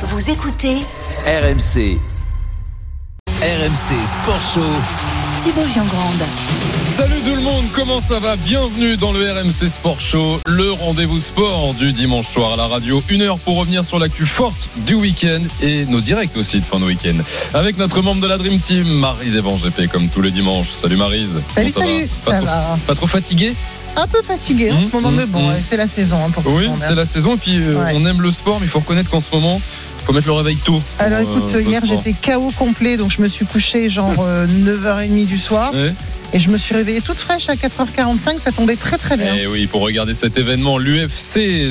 Vous écoutez RMC. RMC Sport Show. Thibaut Grande. Salut tout le monde, comment ça va? Bienvenue dans le RMC Sport Show, le rendez-vous sport du dimanche soir à la radio. Une heure pour revenir sur l'actu forte du week-end et nos directs aussi de fin de week-end. Avec notre membre de la Dream Team, Marise Evan comme tous les dimanches. Salut Marise. Salut, salut. va? pas, Ça trop, va. pas trop fatigué Un peu fatigué en Mmh, ce moment, mmh, mais bon, mmh. c'est la saison. hein, pour Oui, c'est hein. la saison et puis euh, Ouais. on aime le sport, mais il faut reconnaître qu'en ce moment, faut mettre le réveil tôt. Alors écoute, euh, hier j'étais KO complet, donc je me suis couché genre euh, 9h30 du soir Ouais. Et je me suis réveillée toute fraîche à 4h45, ça tombait très très bien. Eh oui, pour regarder cet événement, l'UFC,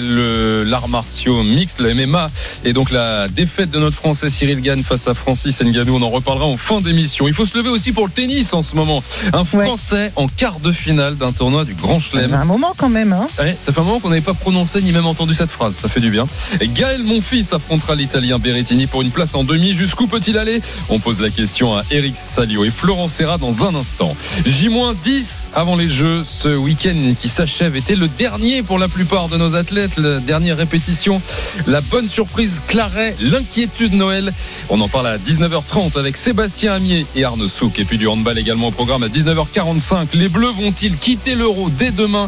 l'art martiaux mixte, le MMA, et donc la défaite de notre Français Cyril Gann face à Francis Ngannou, on en reparlera en fin d'émission. Il faut se lever aussi pour le tennis en ce moment. Un Ouais. Français en quart de finale d'un tournoi du Grand Ça fait Chelem. un moment quand même. Hein. Ouais, ça fait un moment qu'on n'avait pas prononcé ni même entendu cette phrase, ça fait du bien. Et Gaël Monfils affrontera l'Italien Berrettini pour une place en demi. Jusqu'où peut-il aller? On pose la question à Eric Salio et Florent Serra dans un instant. J-10 avant les Jeux, ce week-end qui s'achève était le dernier pour la plupart de nos athlètes, la dernière répétition. La bonne surprise Claret, l'inquiétude Noël. On en parle à 19h30 avec Sébastien Amier et Arnaud Souk. Et puis du handball également au programme à 19h45. Les Bleus vont-ils quitter l'Euro dès demain?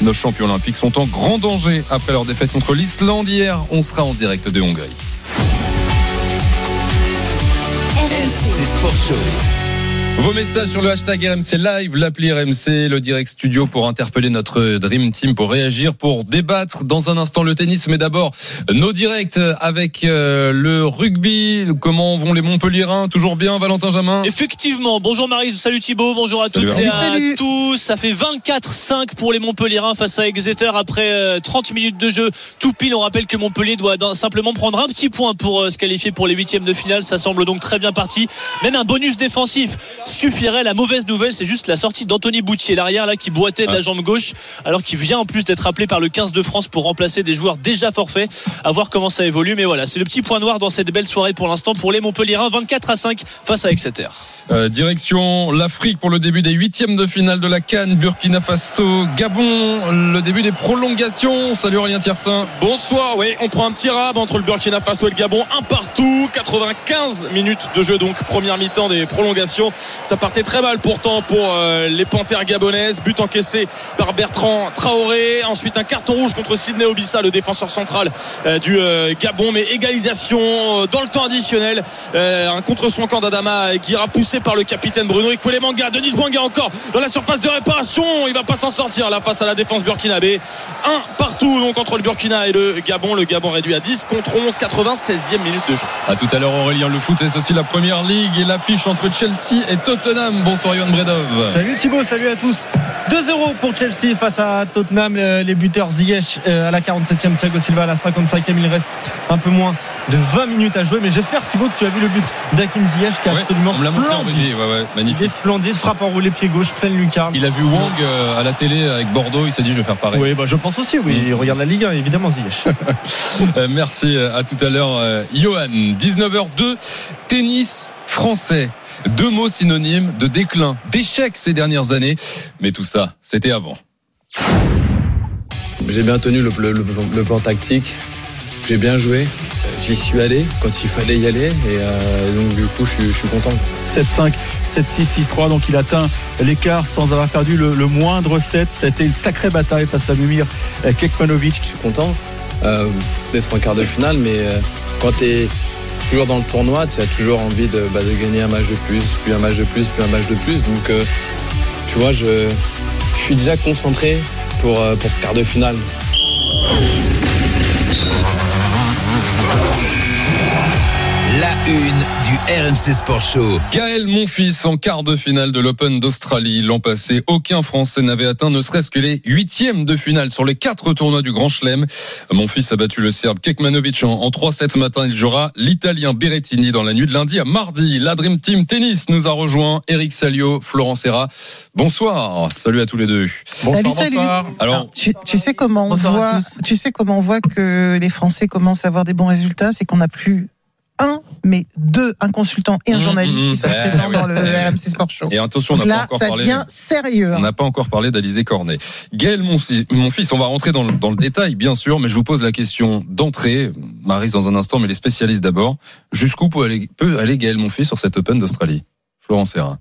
Nos champions olympiques sont en grand danger après leur défaite contre l'Islande hier. On sera en direct de Hongrie. RMC Sport Show. Vos messages sur le hashtag RMC Live, l'appli RMC, le direct studio pour interpeller notre Dream Team, pour réagir, pour débattre dans un instant le tennis. Mais d'abord, nos directs avec euh, le rugby. Comment vont les Montpellierins Toujours bien, Valentin Jamin? Effectivement, bonjour Marie, salut Thibaut, bonjour à Salut toutes et à Salut. tous. Ça fait 24-5 pour les Montpellierins face à Exeter après euh, 30 minutes de jeu. Tout pile, on rappelle que Montpellier doit simplement prendre un petit point pour euh, se qualifier pour les huitièmes de finale. Ça semble donc très bien parti. Même un bonus défensif suffirait. La mauvaise nouvelle, c'est juste la sortie d'Anthony Boutier, l'arrière là qui boitait de la jambe gauche, alors qu'il vient en plus d'être appelé par le 15 de France pour remplacer des joueurs déjà forfaits. À voir comment ça évolue. Mais voilà, c'est le petit point noir dans cette belle soirée pour l'instant pour les Montpellierins. 24 à 5 face à Exeter. Euh, Direction l'Afrique pour le début des huitièmes de finale de la Cannes, Burkina Faso, Gabon, le début des prolongations. Salut Aurélien Tiersin. Bonsoir, oui, on prend un petit rab entre le Burkina Faso et le Gabon, un partout, 95 minutes de jeu, donc première mi-temps des prolongations. Ça partait très mal pourtant pour euh, les Panthères gabonaises, but encaissé par Bertrand Traoré, ensuite un carton rouge contre Sidney Obissa, le défenseur central euh, du euh, Gabon, mais égalisation dans le temps additionnel, un contre son camp d'Adama qui ira poussé par le capitaine Bruno Manga, Denis Bouanga encore dans la surface de réparation, il va pas s'en sortir là face à la défense burkinabé. Un partout donc entre le Burkina et le Gabon. Le Gabon réduit à 10 contre 11, 96e minute de jeu. À tout à l'heure Aurélien, le foot c'est aussi la première ligue et l'affiche entre Chelsea et Tottenham. Bonsoir Yohan Bredov. Salut Thibaut, salut à tous. 2-0 pour Chelsea face à Tottenham. Le- Les buteurs Ziyech euh, à la 47e, Thiago Silva à la 55e. Il reste un peu moins de 20 minutes à jouer. Mais j'espère Thibaut que tu as vu le but d'Hakim Ziyech qui est Ouais, absolument on me l'a montré en splendide. régie, ouais, ouais, Il est magnifique. splendide, frappe enroulée pied gauche, pleine lucarne. Il a vu Wang euh, à la télé avec Bordeaux, il s'est dit je vais faire pareil. Oui, bah, je pense aussi, oui. Il regarde la Ligue 1, évidemment, Ziyech. Euh, merci, à tout à l'heure euh, Johan. 19h02, tennis français. Deux mots synonymes de déclin, d'échec ces dernières années. Mais tout ça, c'était avant. J'ai bien tenu le, le- le- le plan tactique. J'ai bien joué. J'y suis allé quand il fallait y aller. Et euh, donc, du coup, je suis, je suis content. 7-5, 7-6, 6-3. Donc il atteint l'écart sans avoir perdu le, le moindre set. C'était une sacrée bataille face à Mimir euh, Kekmanovic. Je suis content euh, d'être en quart de finale. Mais euh, quand tu es toujours dans le tournoi, tu as toujours envie de, bah, de gagner un match de plus, puis un match de plus, puis un match de plus. Donc, euh, tu vois, je, je suis déjà concentré pour, euh, pour ce quart de finale. Du RMC Sport Show. Gaël Monfils en quart de finale de l'Open d'Australie. L'an passé, aucun Français n'avait atteint ne serait-ce que les huitièmes de finale sur les quatre tournois du Grand Chelem. Monfils a battu le Serbe Kekmanovic en, en 3-7 ce matin. Il jouera l'Italien Berrettini dans la nuit de lundi à mardi. La Dream Team Tennis nous a rejoint. Eric Salio, Florent Serra. Bonsoir. Salut à tous les deux. Salut, salut. Alors, Tu, tu sais comment on Bonsoir voit, tu sais comment on voit que les Français commencent à avoir des bons résultats, c'est qu'on n'a plus un, mais deux, un consultant et un Mmh, journaliste mmh, qui soient mmh. présents Ah oui. dans le. RMC Sport Show. Et attention, on n'a pas là, encore ça parlé. devient sérieux. On hein. n'a pas encore parlé d'Alizé Cornet. Gaël, mon, fi- mon fils, on va rentrer dans le, dans le détail, bien sûr, mais je vous pose la question d'entrée. Marise dans un instant, mais les spécialistes d'abord. Jusqu'où peut aller, peut aller Gaël, mon fils, sur cette Open d'Australie? Florent Serra.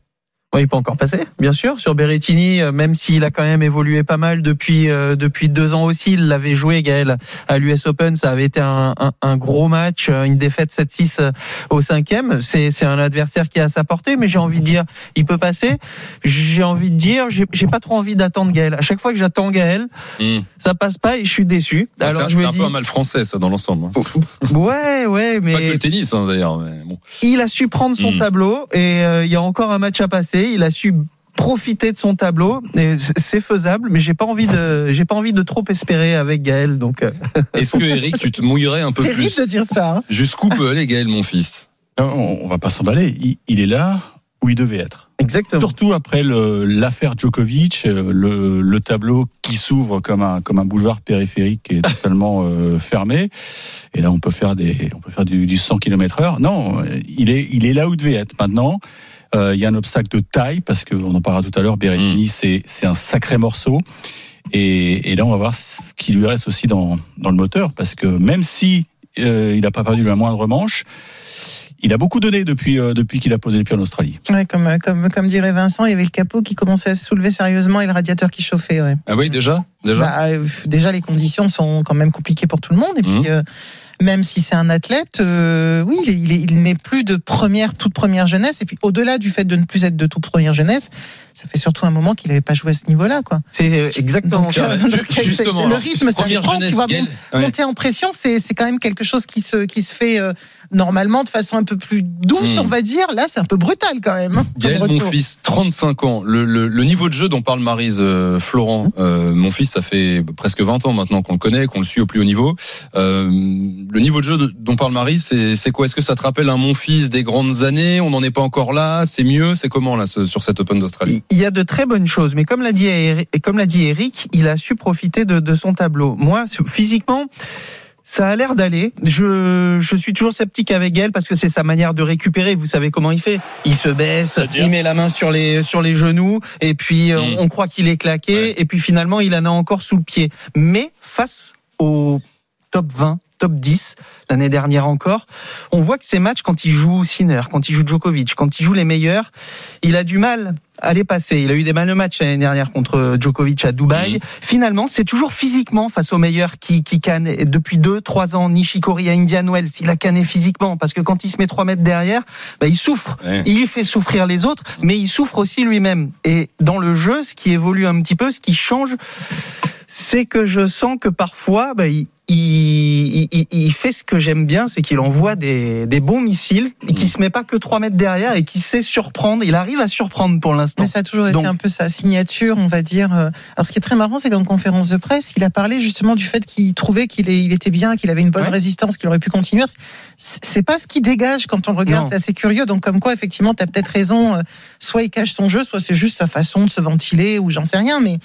Ouais, il peut encore passer, bien sûr. Sur Berrettini, euh, même s'il a quand même évolué pas mal depuis euh, depuis deux ans aussi, il l'avait joué Gaël à l'US Open. Ça avait été un, un, un gros match, euh, une défaite 7-6 euh, au cinquième. C'est c'est un adversaire qui est à sa portée, mais j'ai envie de dire, il peut passer. J'ai envie de dire, j'ai j'ai pas trop envie d'attendre Gaël. À chaque fois que j'attends Gaël, Mmh. ça passe pas et je suis déçu. C'est Alors un- je c'est un dis, peu un mal français, ça, dans l'ensemble. hein. ouais, ouais, mais Pas que le tennis, hein, d'ailleurs. mais bon. il a su prendre son Mm. tableau et euh, il y a encore un match à passer. Il a su profiter de son tableau c'est faisable mais j'ai pas envie de j'ai pas envie de trop espérer avec Gaël donc euh, Est-ce que, Eric, tu te mouillerais un peu C'est terrible plus de dire ça. hein. Jusqu'où peut aller Gaël, mon fils Non, On, va pas s'emballer. Il, il est là où il devait être. exactement Surtout après le- l'affaire Djokovic, euh, le, le tableau qui s'ouvre comme un comme un boulevard périphérique qui est totalement euh, fermé. Et là, on peut faire des on peut faire du, du 100 km heure. Non, il est il est là où il devait être. Maintenant, euh, il y a un obstacle de taille parce qu'on en parlera tout à l'heure. Berrettini, c'est c'est un sacré morceau. Et, et là, on va voir ce qui lui reste aussi dans dans le moteur parce que même si euh, il n'a pas perdu la moindre manche. Il a beaucoup donné depuis euh, depuis qu'il a posé les pieds en Australie. Ouais, comme, comme, comme dirait Vincent, il y avait le capot qui commençait à se soulever sérieusement et le radiateur qui chauffait. Ouais. Ah oui, déjà, déjà? Bah, euh, déjà, les conditions sont quand même compliquées pour tout le monde. Et Mhm. puis, euh, même si c'est un athlète, euh, oui, il, il n'est plus de première, toute première jeunesse. Et puis, au-delà du fait de ne plus être de toute première jeunesse, ça fait surtout un moment qu'il n'avait pas joué à ce niveau-là, quoi. c'est euh, exactement Donc, ça. euh, donc, justement, le rythme, ça se prend, tu vois, Gaël, bon, ouais. monter en pression, c'est c'est quand même quelque chose qui se qui se fait euh, normalement de façon un peu plus douce, Hmm. on va dire. Là, c'est un peu brutal quand même. hein, Gaël, mon fils, 35 ans. Le, le, le niveau de jeu dont parle Marise euh, Florent, euh, mon fils, ça fait presque 20 ans maintenant qu'on le connaît, qu'on le suit au plus haut niveau. Euh, le niveau de jeu de- dont parle Marise, c'est c'est quoi? Est-ce que ça te rappelle un mon fils des grandes années? On n'en est pas encore là? C'est mieux? C'est comment là ce- sur cette Open d'Australie? Il y a de très bonnes choses, mais comme l'a dit Eric, et comme l'a dit Eric, il a su profiter de, de son tableau. Moi, physiquement, ça a l'air d'aller. Je, je suis toujours sceptique avec elle parce que c'est sa manière de récupérer. Vous savez comment il fait Il se baisse, il met la main sur les sur les genoux et puis euh, Mm. on croit qu'il est claqué Ouais. et puis finalement il en a encore sous le pied. Mais face au top 20, top 10 l'année dernière encore, on voit que ces matchs quand il joue Sinner, quand il joue Djokovic, quand il joue les meilleurs, il a du mal à les passer. Il a eu des mal de match l'année dernière contre Djokovic à Dubaï. Finalement, c'est toujours physiquement face aux meilleurs qui, qui canne. Et Depuis deux, trois ans, Nishikori à Indian Wells, il a canné physiquement parce que quand il se met trois mètres derrière, bah, il souffre. Ouais. Il fait souffrir les autres, mais il souffre aussi lui-même. Et dans le jeu, ce qui évolue un petit peu, ce qui change, c'est que je sens que parfois, bah, il, il, il- il fait ce que j'aime bien, c'est qu'il envoie des, des bons missiles et qu'il se met pas que 3 mètres derrière et qu'il sait surprendre. Il arrive à surprendre pour l'instant. Mais ça a toujours été Donc- un peu sa signature, on va dire. euh. Alors, ce qui est très marrant, c'est qu'en conférence de presse, il a parlé justement du fait qu'il trouvait qu'il il était bien, qu'il avait une bonne Ouais. résistance, qu'il aurait pu continuer. C'est pas ce qui dégage quand on le regarde. C'est assez curieux. Donc, comme quoi, effectivement, tu as peut-être raison. euh, Soit il cache son jeu, soit c'est juste sa façon de se ventiler, ou j'en sais rien. Mais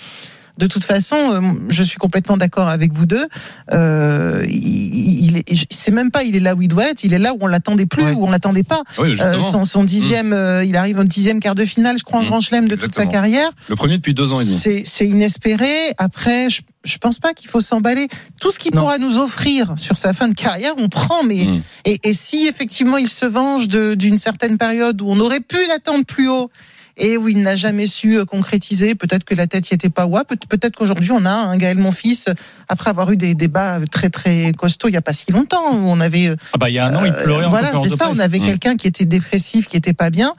de toute façon, euh, je suis complètement d'accord avec vous deux. Euh, il, il est, c'est même pas il est là où il doit être, il est là où on l'attendait plus, Ouais. où on l'attendait pas. Oui, Euh, son, son dixième, euh, il arrive au dixième quart de finale, je crois, en Mm. Grand Chelem de toute sa carrière. Le premier depuis deux ans et demi. C'est inespéré. Après, je, je pense pas qu'il faut s'emballer. Tout ce qu'il pourra nous offrir sur sa fin de carrière, on prend. Mais Mm. et, et si effectivement il se venge d'une certaine période où on aurait pu l'attendre plus haut et où il n'a jamais su euh, concrétiser, peut-être que la tête y était pas. Ouais, peut- peut-être qu'aujourd'hui on a un Gaël Monfils euh, après avoir eu des débats très très costauds il y a pas si longtemps où on avait euh, Ah bah il y a un an, il pleurait en voilà, c'est ça. On avait Mm. quelqu'un qui était dépressif, qui était pas bien.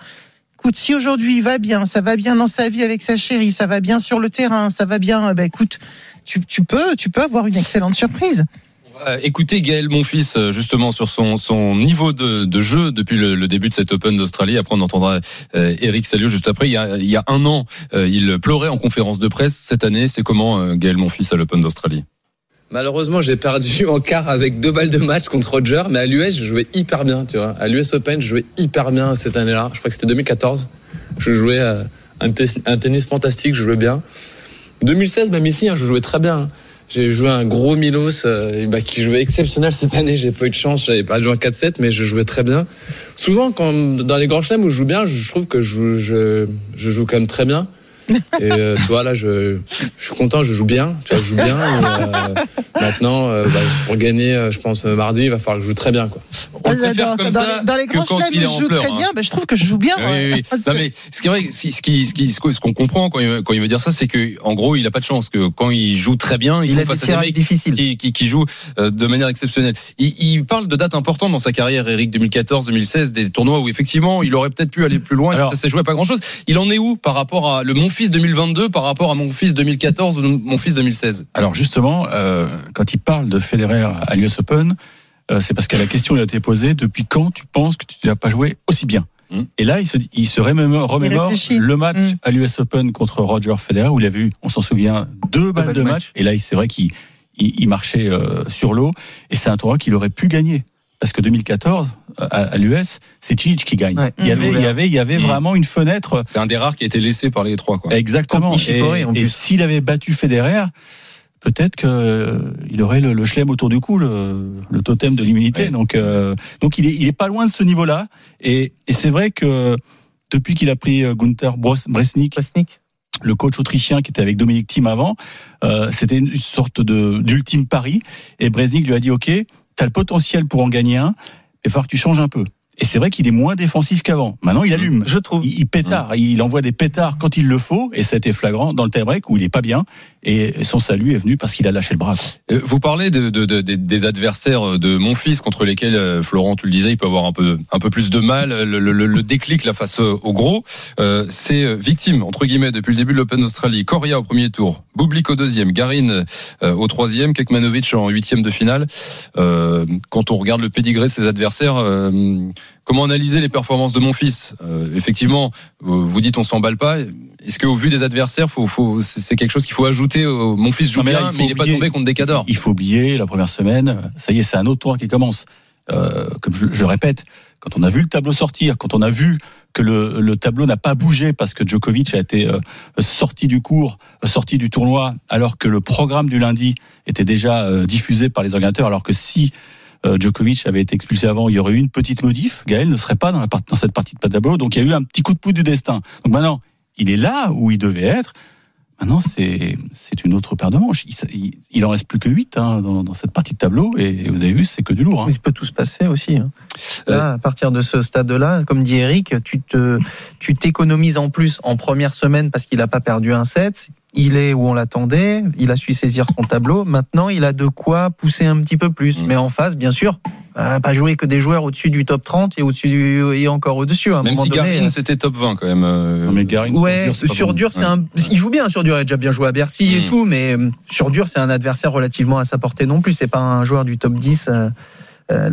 Écoute, si aujourd'hui il va bien, ça va bien dans sa vie avec sa chérie, ça va bien sur le terrain, ça va bien, euh, bah écoute, tu, tu peux, tu peux avoir une excellente surprise. Écoutez Gaël, mon fils, euh, justement sur son, son niveau de, de jeu depuis le, début de cette Open d'Australie. Après, on entendra euh, Eric Salio juste après. Il y a, un an, euh, il pleurait en conférence de presse. Cette année, c'est comment euh, Gaël, mon fils, à l'Open d'Australie? Malheureusement, j'ai perdu en quart avec deux balles de match contre Roger, mais à l'US, je jouais hyper bien, tu vois. À l'US Open, je jouais hyper bien cette année-là. Je crois que c'était 2014. Je jouais un, un tennis fantastique, je jouais bien. 2016, même ici, hein, je jouais très bien. J'ai joué un gros Milos euh, bah, qui jouait exceptionnel cette année. J'ai pas eu de chance, j'avais pas joué un 4-7, mais je jouais très bien. Souvent, quand dans les grands chelems où je joue bien, je, trouve que je, je joue quand même très bien. Et euh, tu vois là, je, je suis content, je joue bien, tu vois, je joue bien. et, euh, maintenant, euh, bah, pour gagner, euh, je pense mardi, il va falloir que je joue très bien, quoi. On le Dans- préfère dans, comme dans ça les, dans les que grands chelems je joue pleurs. très hein. bien, ben, je trouve que je joue bien. Oui, ouais. oui, oui. Non, mais ce qui est vrai, ce qui, ce qui, ce qu'on comprend quand il, quand il veut dire ça, c'est que en gros, il a pas de chance. Que quand il joue très bien, il, Il a joue face à des mecs difficiles. qui, qui, qui jouent de manière exceptionnelle. Il, il parle de dates importantes dans sa carrière, Eric 2014, 2016, des tournois où effectivement, il aurait peut-être pu aller plus loin. et Alors- ça s'est joué à pas grand chose. Il en est où par rapport à le mon fils 2022, par rapport à mon fils 2014 ou mon fils 2016 Alors justement, euh, quand il parle de Federer à l'US Open, euh, c'est parce que la question lui a été posée depuis quand tu penses que tu n'as pas joué aussi bien Mm. Et là, il se, dit- il se remémore, le match Mm. à l'US Open contre Roger Federer où il avait eu, on s'en souvient, deux balles de de match. Et là, c'est vrai qu'il il, il marchait euh, sur l'eau. Et c'est un tournoi qu'il aurait pu gagner. Parce que 2014, à, à l'US, c'est Chic qui gagne. Ouais. il, y avait, il y avait, il y avait Mm. vraiment une fenêtre C'est un des rares qui a été laissé par les trois. Quoi. Exactement. Et s'il avait battu Federer, peut-être que euh, il aurait le, le chelem autour du cou, le, le totem de l'immunité. Ouais. Donc, euh, donc il est, il est pas loin de ce niveau-là. Et, et c'est vrai que depuis qu'il a pris euh, Gunther Bros- Bresnik, le coach autrichien qui était avec Dominique Thiem avant, euh, c'était une sorte de d'ultime pari. Et Bresnik lui a dit OK, t'as le potentiel pour en gagner un, mais il va falloir que tu changes un peu. Et c'est vrai qu'il est moins défensif qu'avant. Maintenant, il allume. Je trouve. Il, il pétard, il envoie des pétards quand il le faut, et ça a été flagrant dans le tie-break où il est pas bien, et son salut est venu parce qu'il a lâché le bras. Euh, Vous parlez de, de- de- des- des adversaires de mon fils contre lesquels euh, Florent, tu le disais, il peut avoir un peu un peu plus de mal. Le, le- le- le déclic là face au gros, euh, c'est victime entre guillemets depuis le début de l'Open d'Australie. Coria au premier tour, Bublik au deuxième, Garin euh, au troisième, Kekmanovic en huitième de finale. Euh, quand on regarde le pédigré de ses adversaires. Comment analyser les performances de mon fils Euh, Effectivement, vous dites on s'emballe pas. Est-ce qu'au vu des adversaires, faut, faut, c'est quelque chose qu'il faut ajouter au- Mon fils joue Non, mais là, bien, il mais il n'est pas tombé contre des cadors. Il faut oublier la première semaine, ça y est, c'est un autre tour qui commence. Euh, comme je, je répète, quand on a vu le tableau sortir, quand on a vu que le, le tableau n'a pas bougé parce que Djokovic a été euh, sorti du cours, sorti du tournoi, alors que le programme du lundi était déjà euh, diffusé par les organisateurs, alors que si Djokovic avait été expulsé avant, il y aurait eu une petite modif. Gaël ne serait pas dans, la part- dans cette partie de tableau, donc il y a eu un petit coup de pouce du destin. Donc maintenant, il est là où il devait être. Maintenant, c'est c'est une autre paire de manches. Il, il, en reste plus que 8 hein, dans, dans cette partie de tableau, et vous avez vu, c'est que du lourd. Hein. Il peut tout se passer aussi. hein. Là, à partir de ce stade-là, comme dit Eric, tu te, tu t'économises en plus en première semaine parce qu'il n'a pas perdu un set. Il est où on l'attendait. Il a su saisir son tableau. Maintenant, il a de quoi pousser un petit peu plus. Mm. Mais en face, bien sûr, euh, pas jouer que des joueurs au-dessus du top 30 et au-dessus du, et encore au-dessus. À un Même moment si donné, Garin euh, c'était top 20 quand même. euh, Non, mais Garin, Ouais, sur dur, c'est bon. Ouais. un. Il joue bien sur dur. Il a déjà bien joué à Bercy et Mm. tout, mais euh, sur dur, c'est un adversaire relativement à sa portée non plus. C'est pas un joueur du top 10. Euh,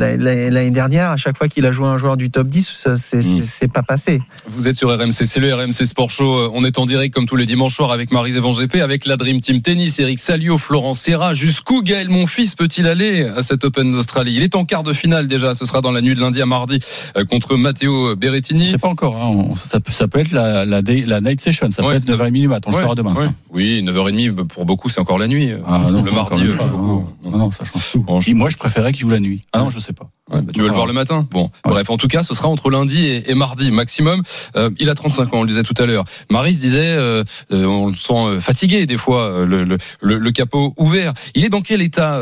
L'année dernière, à chaque fois qu'il a joué un joueur du top 10, ça, c'est Mm. c'est pas passé. Vous êtes sur RMC, c'est le RMC Sport Show. Euh, On est en direct comme tous les dimanches soirs avec Marie GP, avec la Dream Team Tennis, Eric Salio, Florent Serra. Jusqu'où Gaël Monfils peut-il aller à cet Open d'Australie? Il est en quart de finale déjà. Ce sera dans la nuit de lundi à mardi euh, contre Matteo Berrettini. C'est pas encore. Hein. On- Ça, peut, ça peut être la, la, day- la night session. Ça Ouais, peut être 9h30 du mat. On le Ouais, saura demain. ça. Oui, 9h30 pour beaucoup, c'est encore la nuit. Ah, non, le mardi, euh, pas. Non, non, ça change tout. Bon, je- Et moi, je préférais qu'il joue la nuit. Ah non, je sais pas. Ouais, bah, tu veux le voir le matin? Bon, Ouais. bref, en tout cas, ce sera entre lundi et, et mardi maximum. Euh, il a 35 ans, on le disait tout à l'heure. Marie se disait, euh, euh, on le sent fatigué des fois, le, le, le, le capot ouvert. Il est dans quel état,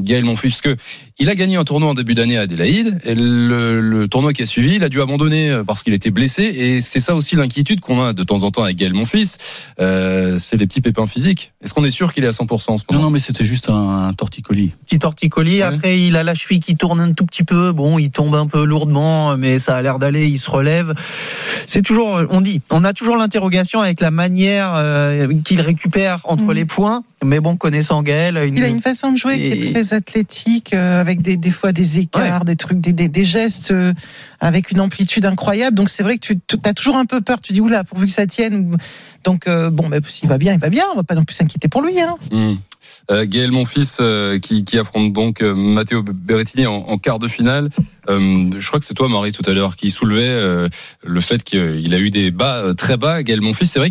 Gaël Monfils Parce que il a gagné un tournoi en début d'année à Adélaïde, et le, le tournoi qui a suivi, il a dû abandonner euh, parce qu'il était blessé, et c'est ça aussi l'inquiétude qu'on a de temps en temps avec Gaël Monfils, euh, c'est les petits pépins physiques. Est-ce qu'on est sûr qu'il est à 100% en ce Non, moment? Non, mais c'était juste un, un torticolis. Petit torticolis. Ouais. Après, il a la cheville qui tourne un tout petit peu. Bon, il tombe un peu lourdement, mais ça a l'air d'aller. Il se relève. C'est toujours, on dit, on a toujours l'interrogation avec la manière euh, qu'il récupère entre Mhm. les points. Mais bon, connaissant Gaël, Il a une façon de jouer qui est très athlétique, euh, avec des, des fois des écarts, des trucs, des, des, des gestes euh, avec une amplitude incroyable. Donc c'est vrai que tu as toujours un peu peur. Tu dis oula, pourvu que ça tienne. Donc euh, bon, bah, s'il va bien, il va bien. On va pas non plus s'inquiéter pour lui. Hein. Hmm. Euh, Gaël Monfils euh, qui, qui affronte donc euh, Matteo Berrettini en, en quart de finale. Euh, je crois que c'est toi Marie tout à l'heure qui soulevait euh, le fait qu'il a eu des bas très bas. Gaël Monfils, c'est vrai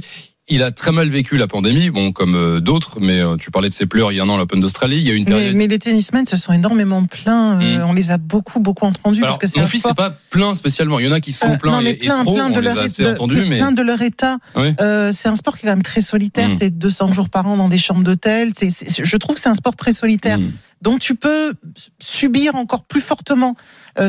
il a très mal vécu la pandémie, bon comme euh, d'autres, mais euh, tu parlais de ses pleurs il y a un an à l'Open d'Australie, il y a une Mais, période. mais les tennismen se sont énormément plaints. euh, Mm. On les a beaucoup, beaucoup entendus Alors, parce que c'est mon fils c'est pas plein spécialement. Il y en a qui sont Euh, pleins non, mais et, trop. plein de leur a assez de- entendus, mais plein de leur état. Oui. Euh, c'est un sport qui est quand même très solitaire. Mm. T'es 200 jours par an dans des chambres d'hôtel. C'est- c'est- je trouve que c'est un sport très solitaire. Hmm. Donc tu peux subir encore plus fortement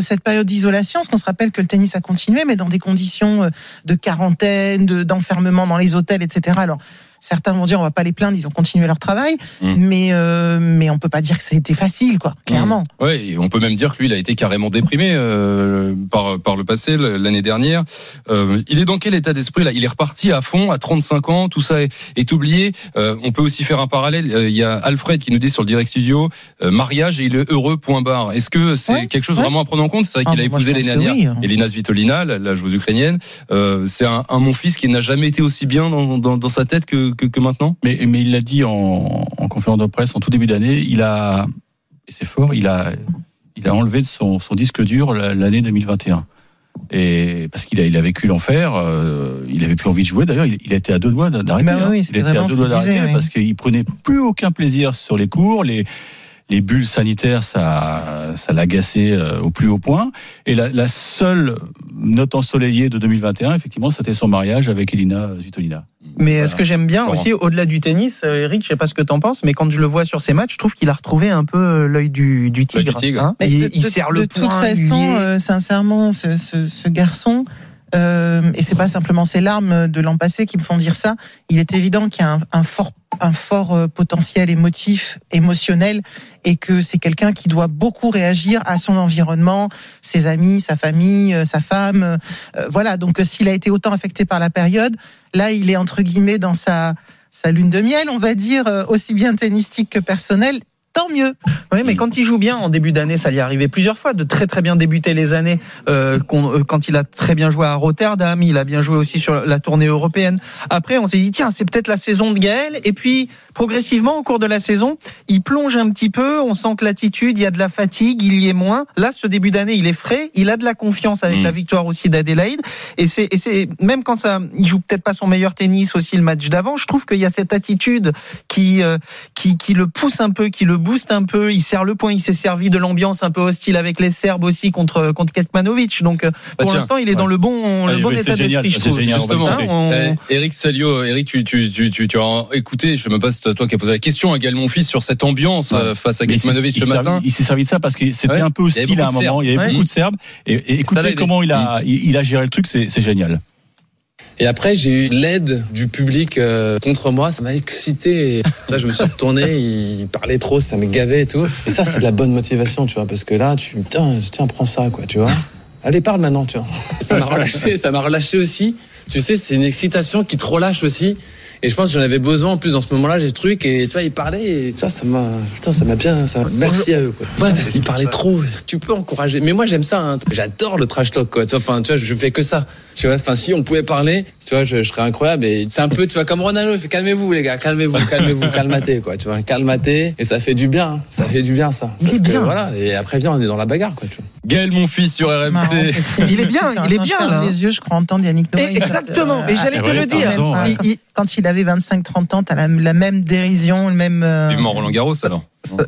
cette période d'isolation, parce qu'on se rappelle que le tennis a continué, mais dans des conditions euh, de quarantaine, de- d'enfermement dans les hôtels, etc. Alors certains vont dire on va pas les plaindre, ils ont continué leur travail, Mm. mais euh, mais on peut pas dire que ça a été facile, quoi. Clairement. Ouais, et on peut même dire que lui, il a été carrément déprimé euh, par par le passé l'année dernière. Euh, il est dans quel état d'esprit là? Il est reparti à fond à 35 ans, tout ça est, est oublié. Euh, on peut aussi faire un parallèle. Il y a Alfred qui nous dit sur le direct studio mariage et il est heureux. Point barre. Est-ce que c'est Ouais, quelque chose ouais. vraiment à prendre en compte? C'est vrai Ah, qu'il a épousé l'année dernière oui. Elina Svitolina, la, la joueuse ukrainienne. C'est un, un mon fils qui n'a jamais été aussi bien dans, dans, dans sa tête que, que, que maintenant? Mais, mais il l'a dit en, en conférence de presse en tout début d'année, il a, et c'est fort, il a, il a enlevé de son, son disque dur la- l'année 2021. Et parce qu'il a, il a vécu l'enfer, euh, il avait plus envie de jouer. D'ailleurs, il, il était à deux doigts d'arrêter. Bah hein. il était à deux doigts d'arrêter oui. parce qu'il prenait plus aucun plaisir sur les cours. Les, les bulles sanitaires, ça, ça l'agaçait euh, au plus haut point. Et la, la seule note ensoleillée de 2021, effectivement, c'était son mariage avec Elina Svitolina. Mais Voilà. ce que j'aime bien Laurent. aussi, au-delà du tennis, euh, Eric, je sais pas ce que t'en penses, mais quand je le vois sur ses matchs, je trouve qu'il a retrouvé un peu euh, l'œil du, du tigre. du tigre. hein. Mais il, de, il de- de le toute poing, façon, euh, sincèrement, ce, ce, ce garçon, euh, et c'est pas simplement ses larmes de l'an passé qui me font dire ça. Il est évident qu'il y a un, fort, un fort euh, potentiel émotif, émotionnel, et que c'est quelqu'un qui doit beaucoup réagir à son environnement, ses amis, sa famille, euh, sa femme. voilà. Donc, s'il a été autant affecté par la période, là, il est entre guillemets dans sa sa lune de miel, on va dire, aussi bien tennistique que personnelle. Tant mieux. Oui, mais quand il joue bien en début d'année, ça lui est arrivé plusieurs fois de très très bien débuter les années. Euh, euh, quand il a très bien joué à Rotterdam, il a bien joué aussi sur la tournée européenne. Après, on s'est dit tiens, c'est peut-être la saison de Gaël. Et puis progressivement, au cours de la saison, il plonge un petit peu. On sent que l'attitude, il y a de la fatigue, il y est moins. Là, ce début d'année, il est frais. Il a de la confiance avec Mm. la victoire aussi d'Adélaïde. Et c'est, et c'est même quand ça, il joue peut-être pas son meilleur tennis aussi le match d'avant. Je trouve qu'il y a cette attitude qui euh, qui, qui le pousse un peu, qui le booste un peu. Il serre le point. Il s'est servi de l'ambiance un peu hostile avec les Serbes aussi contre contre. Donc euh, Bah, pour l'instant, il est ouais. dans le bon Ah, le bon oui, état d'esprit. Je ça, c'est trouve. génial. Justement, Hein, on- Eh, Eric Salio, Eric, tu, tu, tu, tu, tu as écouté, je sais même pas si c'est toi qui as posé la question à Gaël Monfils sur cette ambiance Ouais. euh, face à il ce matin. servi- Il s'est servi de ça parce que c'était Ouais. un peu hostile à un moment. Il y avait beaucoup de Serbes. Et, écoutez comment il a, il, il a géré le truc, c'est c'est génial. Et après, j'ai eu l'aide du public euh, contre moi. Ça m'a excité. Et là, je me suis retourné. Il parlait trop, ça me gavait et tout. Et ça, c'est de la bonne motivation, tu vois, parce que là, tu tiens, tiens, prends ça, quoi, tu vois. Allez, parle maintenant, tu vois. Ça m'a relâché, ça m'a relâché aussi. Tu sais, c'est une excitation qui te relâche aussi. Et je pense que j'en avais besoin en plus dans ce moment-là, j'ai le truc. Et tu vois, il parlait. Et tu vois, ça m'a, putain, ça m'a bien. Ça, merci à eux, quoi. Ouais, parce qu'ils parlaient trop. Tu peux encourager. Mais moi, j'aime ça. Hein. J'adore le trash talk, quoi. Tu vois, enfin, tu vois, je fais que ça. Tu vois, enfin, si on pouvait parler, tu vois, je, je serais incroyable. Et c'est un peu, tu vois, comme Ronaldo, il fait calmez-vous, les gars, calmez-vous, calmez-vous, calmatez, quoi. Tu vois, calmatez. Et ça fait du bien. hein. Ça fait du bien, ça. Il est Parce que, bien. voilà. Et après, viens, on est dans la bagarre, quoi. Tu vois. Gaël Monfils sur Marrant, RMC. Il est bien, il est bien, là. les yeux, je crois entendre Yannick exactement. Et j'allais Ah, te le dire. il- Quand il avait 25-30 ans, t'as la, la même dérision, le même. euh, Vivement Roland Garros alors.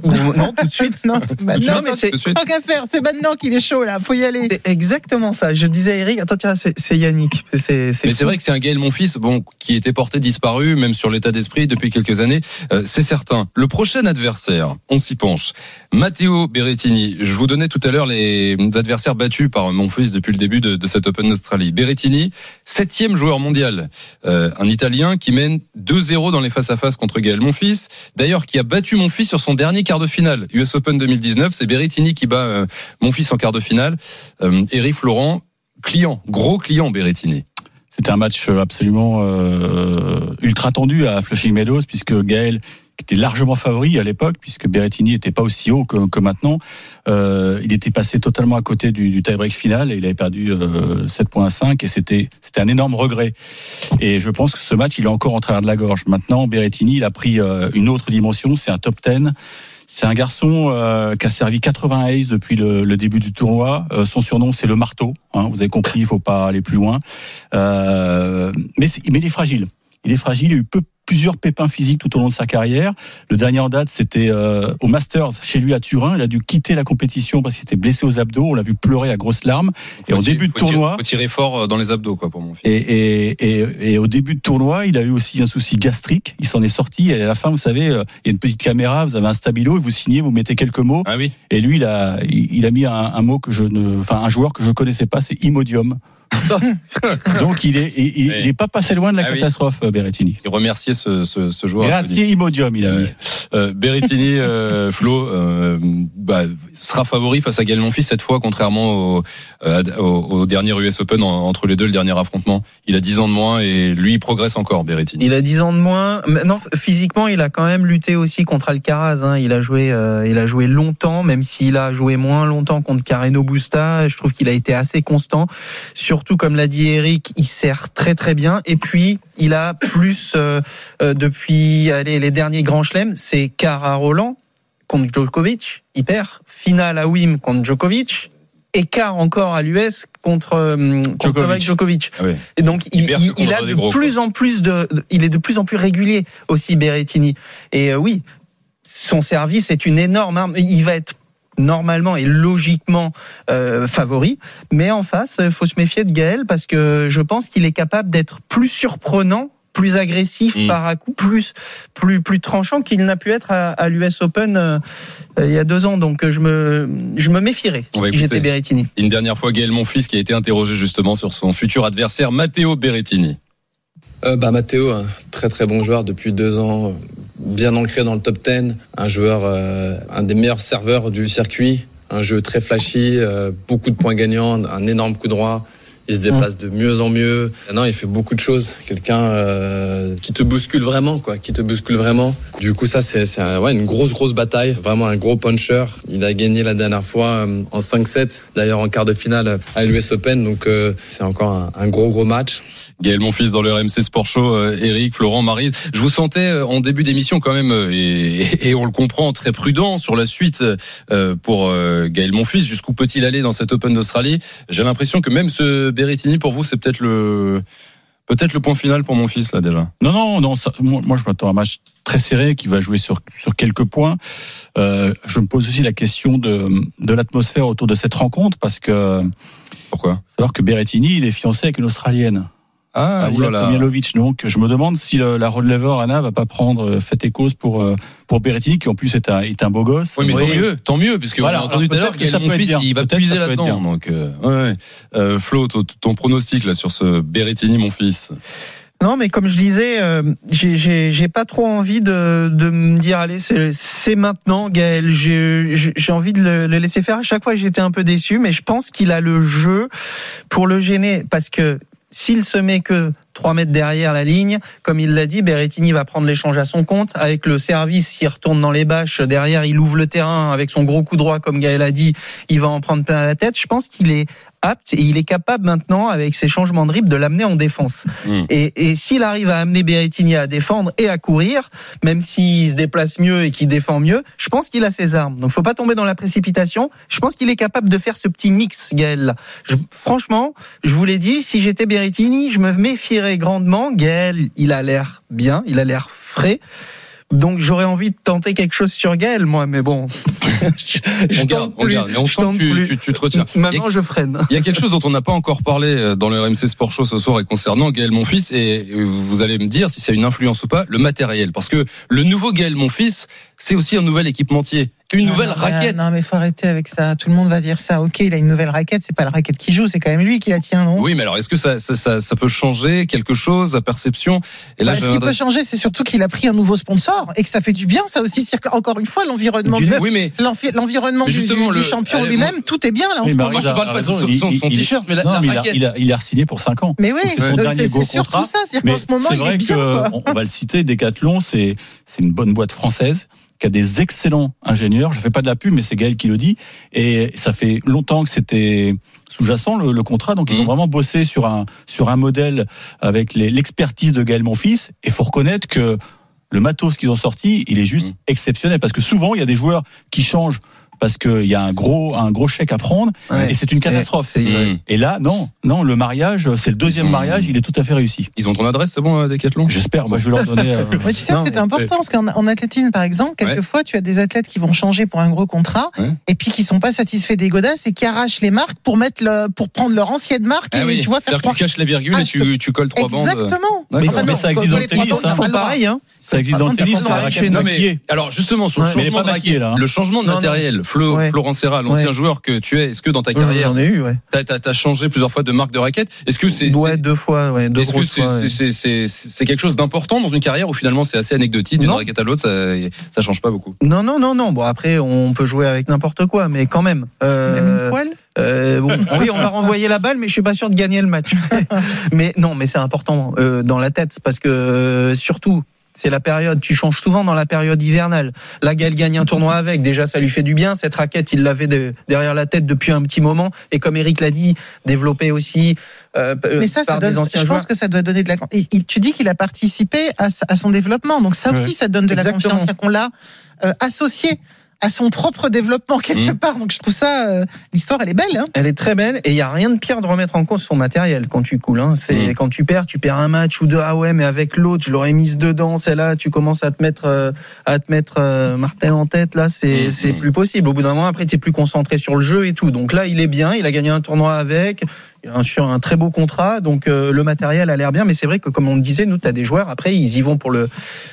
Non, tout de suite. Non, bah Tout de non, mais c'est tout de suite. tant qu'à faire. C'est maintenant qu'il est chaud là. Faut y aller. C'est exactement ça. Je disais à Eric, attends, tiens, c'est Yannick. Mais c'est vrai que c'est un Gaël Monfils, bon, qui était porté disparu, même sur l'état d'esprit depuis quelques années. Euh, c'est certain. Le prochain adversaire, on s'y penche. Matteo Berrettini. Je vous donnais tout à l'heure les adversaires battus par Monfils depuis le début de, de cette Open d'Australie. Berrettini, septième joueur mondial, euh, un Italien qui mène 2-0 dans les face-à-face contre Gaël Monfils. D'ailleurs, qui a battu Monfils sur son dernier quart de finale, US Open 2019. C'est Berrettini qui bat euh, Monfils en quart de finale. Euh, Eric Florent, client, gros client Berrettini. C'était un match absolument euh, ultra tendu à Flushing Meadows, puisque Gaël était largement favori à l'époque, puisque Berrettini n'était pas aussi haut que, maintenant. Euh, il était passé totalement à côté du, du tie-break final et il avait perdu euh, 7.5 et c'était c'était un énorme regret. Et je pense que ce match, il est encore en travers de la gorge. Maintenant, Berrettini, il a pris euh, une autre dimension, c'est un top 10. C'est un garçon euh, qui a servi 80 aces depuis le, début du tournoi. Euh, son surnom, c'est le marteau. hein. vous avez compris, il faut pas aller plus loin. Euh, mais il est fragile. Il est fragile. Il a eu peu, plusieurs pépins physiques tout au long de sa carrière. Le dernier en date, c'était euh, au Masters chez lui à Turin. Il a dû quitter la compétition parce qu'il était blessé aux abdos. On l'a vu pleurer à grosses larmes. Et Faut tirer- début de faut tirer- tournoi, faut tirer fort euh, dans les abdos, quoi, pour mon fils. et, et, et, et au début de tournoi, il a eu aussi un souci gastrique. Il s'en est sorti. Et à la fin, vous savez, euh, il y a une petite caméra, vous avez un stabilo, et vous signez, vous mettez quelques mots. Ah oui. Et lui, il a, il il a mis un, un mot que je ne, enfin, un joueur que je connaissais pas, c'est Imodium. Donc il est, il, il- il pas passé loin de la Ah oui. catastrophe, euh, Berrettini. Et remercier ce, ce, ce joueur. Grazie Imodium, il a mis. Euh, euh, Berrettini, euh, Flo, euh, bah, sera favori face à Gaël Monfils cette fois, contrairement au, euh, au, au dernier US Open en- entre les deux, le dernier affrontement. Il a 10 ans de moins et lui, il progresse encore, Berrettini. Il a 10 ans de moins. Maintenant, physiquement, il a quand même lutté aussi contre Alcaraz. hein. Il a joué, euh, il a joué longtemps, même s'il a joué moins longtemps contre Carreno Busta. Je trouve qu'il a été assez constant. Surtout, comme l'a dit Eric, il sert très très bien. Et puis, il a plus euh, euh, depuis allez, les derniers grands chelems, c'est à Roland contre Djokovic, il perd. Finale à Wim contre Djokovic. Écart encore à l'US contre, euh, contre Djokovic. Ah oui. Et donc il, a de gros, plus en plus de, de- il est de plus en plus régulier aussi Berrettini. Et oui, son service est une énorme arme. Il va être normalement et logiquement euh, favori, mais en face, il faut se méfier de Gaël parce que je pense qu'il est capable d'être plus surprenant plus agressif Mm. par à coup, plus plus plus tranchant qu'il n'a pu être à, à l'US Open euh, il y a deux ans. Donc je me je me méfierais si j'étais Berrettini. Une dernière fois, Gaël Monfils qui a été interrogé justement sur son futur adversaire, Matteo Berrettini. Euh, bah, Matteo, un très très bon joueur depuis deux ans, bien ancré dans le top 10, un joueur, euh, un des meilleurs serveurs du circuit, un jeu très flashy, euh, beaucoup de points gagnants, un énorme coup droit. Il se déplace de mieux en mieux. Non, il fait beaucoup de choses. Quelqu'un euh, qui te bouscule vraiment, quoi, qui te bouscule vraiment. Du coup, ça, c'est c'est un- ouais, une grosse, grosse bataille. Vraiment un gros puncher. Il a gagné la dernière fois euh, en 5-7, d'ailleurs en quart de finale à l'US Open. Donc, euh, c'est encore un, un gros, gros match. Gaël Monfils dans le RMC Sport Show, euh, Eric, Florent, Marie. Je vous sentais euh, en début d'émission quand même, euh, et, et on le comprend, très prudent sur la suite pour Gaël Monfils. Jusqu'où peut-il aller dans cet Open d'Australie? J'ai l'impression que même ce Berrettini, pour vous, c'est peut-être le peut-être le point final pour mon fils là déjà. Non, non, non. ça- moi, moi, je m'attends à un match très serré qui va jouer sur sur quelques points. Euh, je me pose aussi la question de de l'atmosphère autour de cette rencontre parce que Pourquoi? savoir que Berrettini, il est fiancé avec une Australienne. Ah, oulala. Donc, je me demande si le- la Rod Laver Anna va pas prendre euh, fait et cause pour euh, pour Berrettini, qui en plus est un est un beau gosse. Oui, mais Oui. tant mieux, tant mieux, puisque Voilà, on a entendu tout à l'heure être Monfils, bien. il va puiser là-dedans. Donc, euh, ouais, ouais. Euh, Flo, ton, ton pronostic là sur ce Berrettini, mon fils? Non, mais comme je disais, euh, j'ai- j'ai j'ai pas trop envie de, de me dire allez c'est c'est maintenant Gaël. J'ai j'ai- j'ai envie de le, le laisser faire. À chaque fois j'étais un peu déçu, mais je pense qu'il a le jeu pour le gêner parce que s'il se met que 3 mètres derrière la ligne, comme il l'a dit, Berrettini va prendre l'échange à son compte. Avec le service, s'il retourne dans les bâches, derrière, il ouvre le terrain avec son gros coup droit, comme Gaël a dit, il va en prendre plein la tête. Je pense qu'il est apte et il est capable maintenant, avec ses changements de rythme, de l'amener en défense. Mm. Et, et s'il arrive à amener Berrettini à défendre et à courir, même s'il se déplace mieux et qu'il défend mieux, je pense qu'il a ses armes. Donc faut pas tomber dans la précipitation. Je pense qu'il est capable de faire ce petit mix, Gaël. Je- franchement, je vous l'ai dit, si j'étais Berrettini, je me méfierais grandement. Gaël, il a l'air bien, il a l'air frais. Donc j'aurais envie de tenter quelque chose sur Gaël, moi, mais bon. je, je On garde, on garde, mais on sent que tu, plus. tu, tu te retiens. A- Maintenant, je freine. Il y a quelque chose dont on n'a pas encore parlé euh, dans le RMC Sport Show ce soir et concernant Gaël Monfils et vous allez me dire si ça a une influence ou pas, le matériel. Parce que le nouveau Gaël Monfils, c'est aussi un nouvel équipementier, une Non, nouvelle non, mais, raquette. Non, mais faut arrêter avec ça. Tout le monde va dire ça. Ok, il a une nouvelle raquette. C'est pas la raquette qui joue, c'est quand même lui qui la tient, non? Oui, mais alors est-ce que ça, ça, ça, ça peut changer quelque chose à perception? Et là, Bah, ce qui peut changer, c'est surtout qu'il a pris un nouveau sponsor et que ça fait du bien. Ça aussi, encore une fois l'environnement Du oui, mais l'envi- l'environnement du, le- champion allez, lui-même. Tout est bien là en Oui, ce moment. moi, je parle pas de son- t-shirt, mais la- non, la mais il a- raquette. il a il a signé pour 5 ans. Mais oui, c'est euh, dernier c'est surtout contrat. ça. C'est vrai bien. quoi. que on, on va le citer, Decathlon, c'est c'est une bonne boîte française qui a des excellents ingénieurs. Je fais pas de la pub, mais c'est Gaël qui le dit. Et ça fait longtemps que c'était sous-jacent le, le contrat, donc ils Mhm. ont vraiment bossé sur un sur un modèle avec l'expertise de Gaël Monfils. Et faut reconnaître que le matos qu'ils ont sorti, il est juste Mhm. exceptionnel parce que souvent il y a des joueurs qui changent parce qu'il y a un gros, un gros chèque à prendre Ouais. et c'est une catastrophe. Mmh. Et là, non, non, le mariage, c'est le deuxième sont- mariage, il est tout à fait réussi. Ils ont ton adresse, c'est bon, euh, Decathlon? J'espère, moi je vais leur donner. euh, tu sais Non, que c'est mais- important parce qu'en en athlétisme, par exemple, quelquefois, tu as des athlètes qui vont changer pour un gros contrat Ouais. et puis qui sont pas satisfaits des godasses et qui arrachent les marques pour mettre le, pour prendre leur ancienne marque Ah et oui. tu vois faire C'est-à-dire que croire. tu caches la virgule Ah, et tu, tu colles trois bandes. Exactement. Mais ça existe dans le tennis, hein. ils font pareil, hein. Ça existe dans le tennis, la raquette Non mais alors justement sur le Ouais, changement de raquette, là, hein. le changement de Non, non. matériel, Flo, Ouais. Florent Serra, l'ancien Ouais. joueur que tu es, est-ce que dans ta carrière, J'en ai eu, ouais. t'as as, changé plusieurs fois de marque de raquette? Est-ce que c'est Ouais, deux fois, ouais, deux est-ce que c'est quelque chose d'important dans une carrière ou finalement c'est assez anecdotique d'une raquette à l'autre, ça, ça change pas beaucoup? Non, non, non, non. Bon, après, on peut jouer avec n'importe quoi, mais quand même. Euh, Même une poêle? euh, bon, oui, on va renvoyer la balle, mais je suis pas sûr de gagner le match. mais non, mais c'est important euh, dans la tête parce que euh, surtout. C'est la période, tu changes souvent dans la période hivernale. Là, Gaël gagne un tournoi avec, déjà ça lui fait du bien. Cette raquette, il l'avait de- derrière la tête depuis un petit moment. Et comme Eric l'a dit, développé aussi euh, Mais ça, ça donne, des je pense que ça doit donner de la. et il- tu dis qu'il a participé à, son développement, donc ça aussi, Ouais. ça donne de la Exactement. confiance, c'est-à-dire qu'on l'a euh, associé à son propre développement quelque Mmh. part. Donc je trouve ça, euh, l'histoire, elle est belle. Hein Elle est très belle et il y a rien de pire de remettre en cause son matériel quand tu coules. Hein. C'est Mm. quand tu perds, tu perds un match ou deux. Ah ouais, mais avec l'autre, je l'aurais mise dedans. Celle-là, tu commences à te mettre euh, à te mettre euh, Martel en tête. Là, c'est Mm. c'est plus possible. Au bout d'un moment, après, tu es plus concentré sur le jeu et tout. Donc là, il est bien. Il a gagné un tournoi avec. Un, sur un très beau contrat, donc euh, le matériel a l'air bien, mais c'est vrai que comme on le disait, nous, tu as des joueurs, après, ils y vont pour le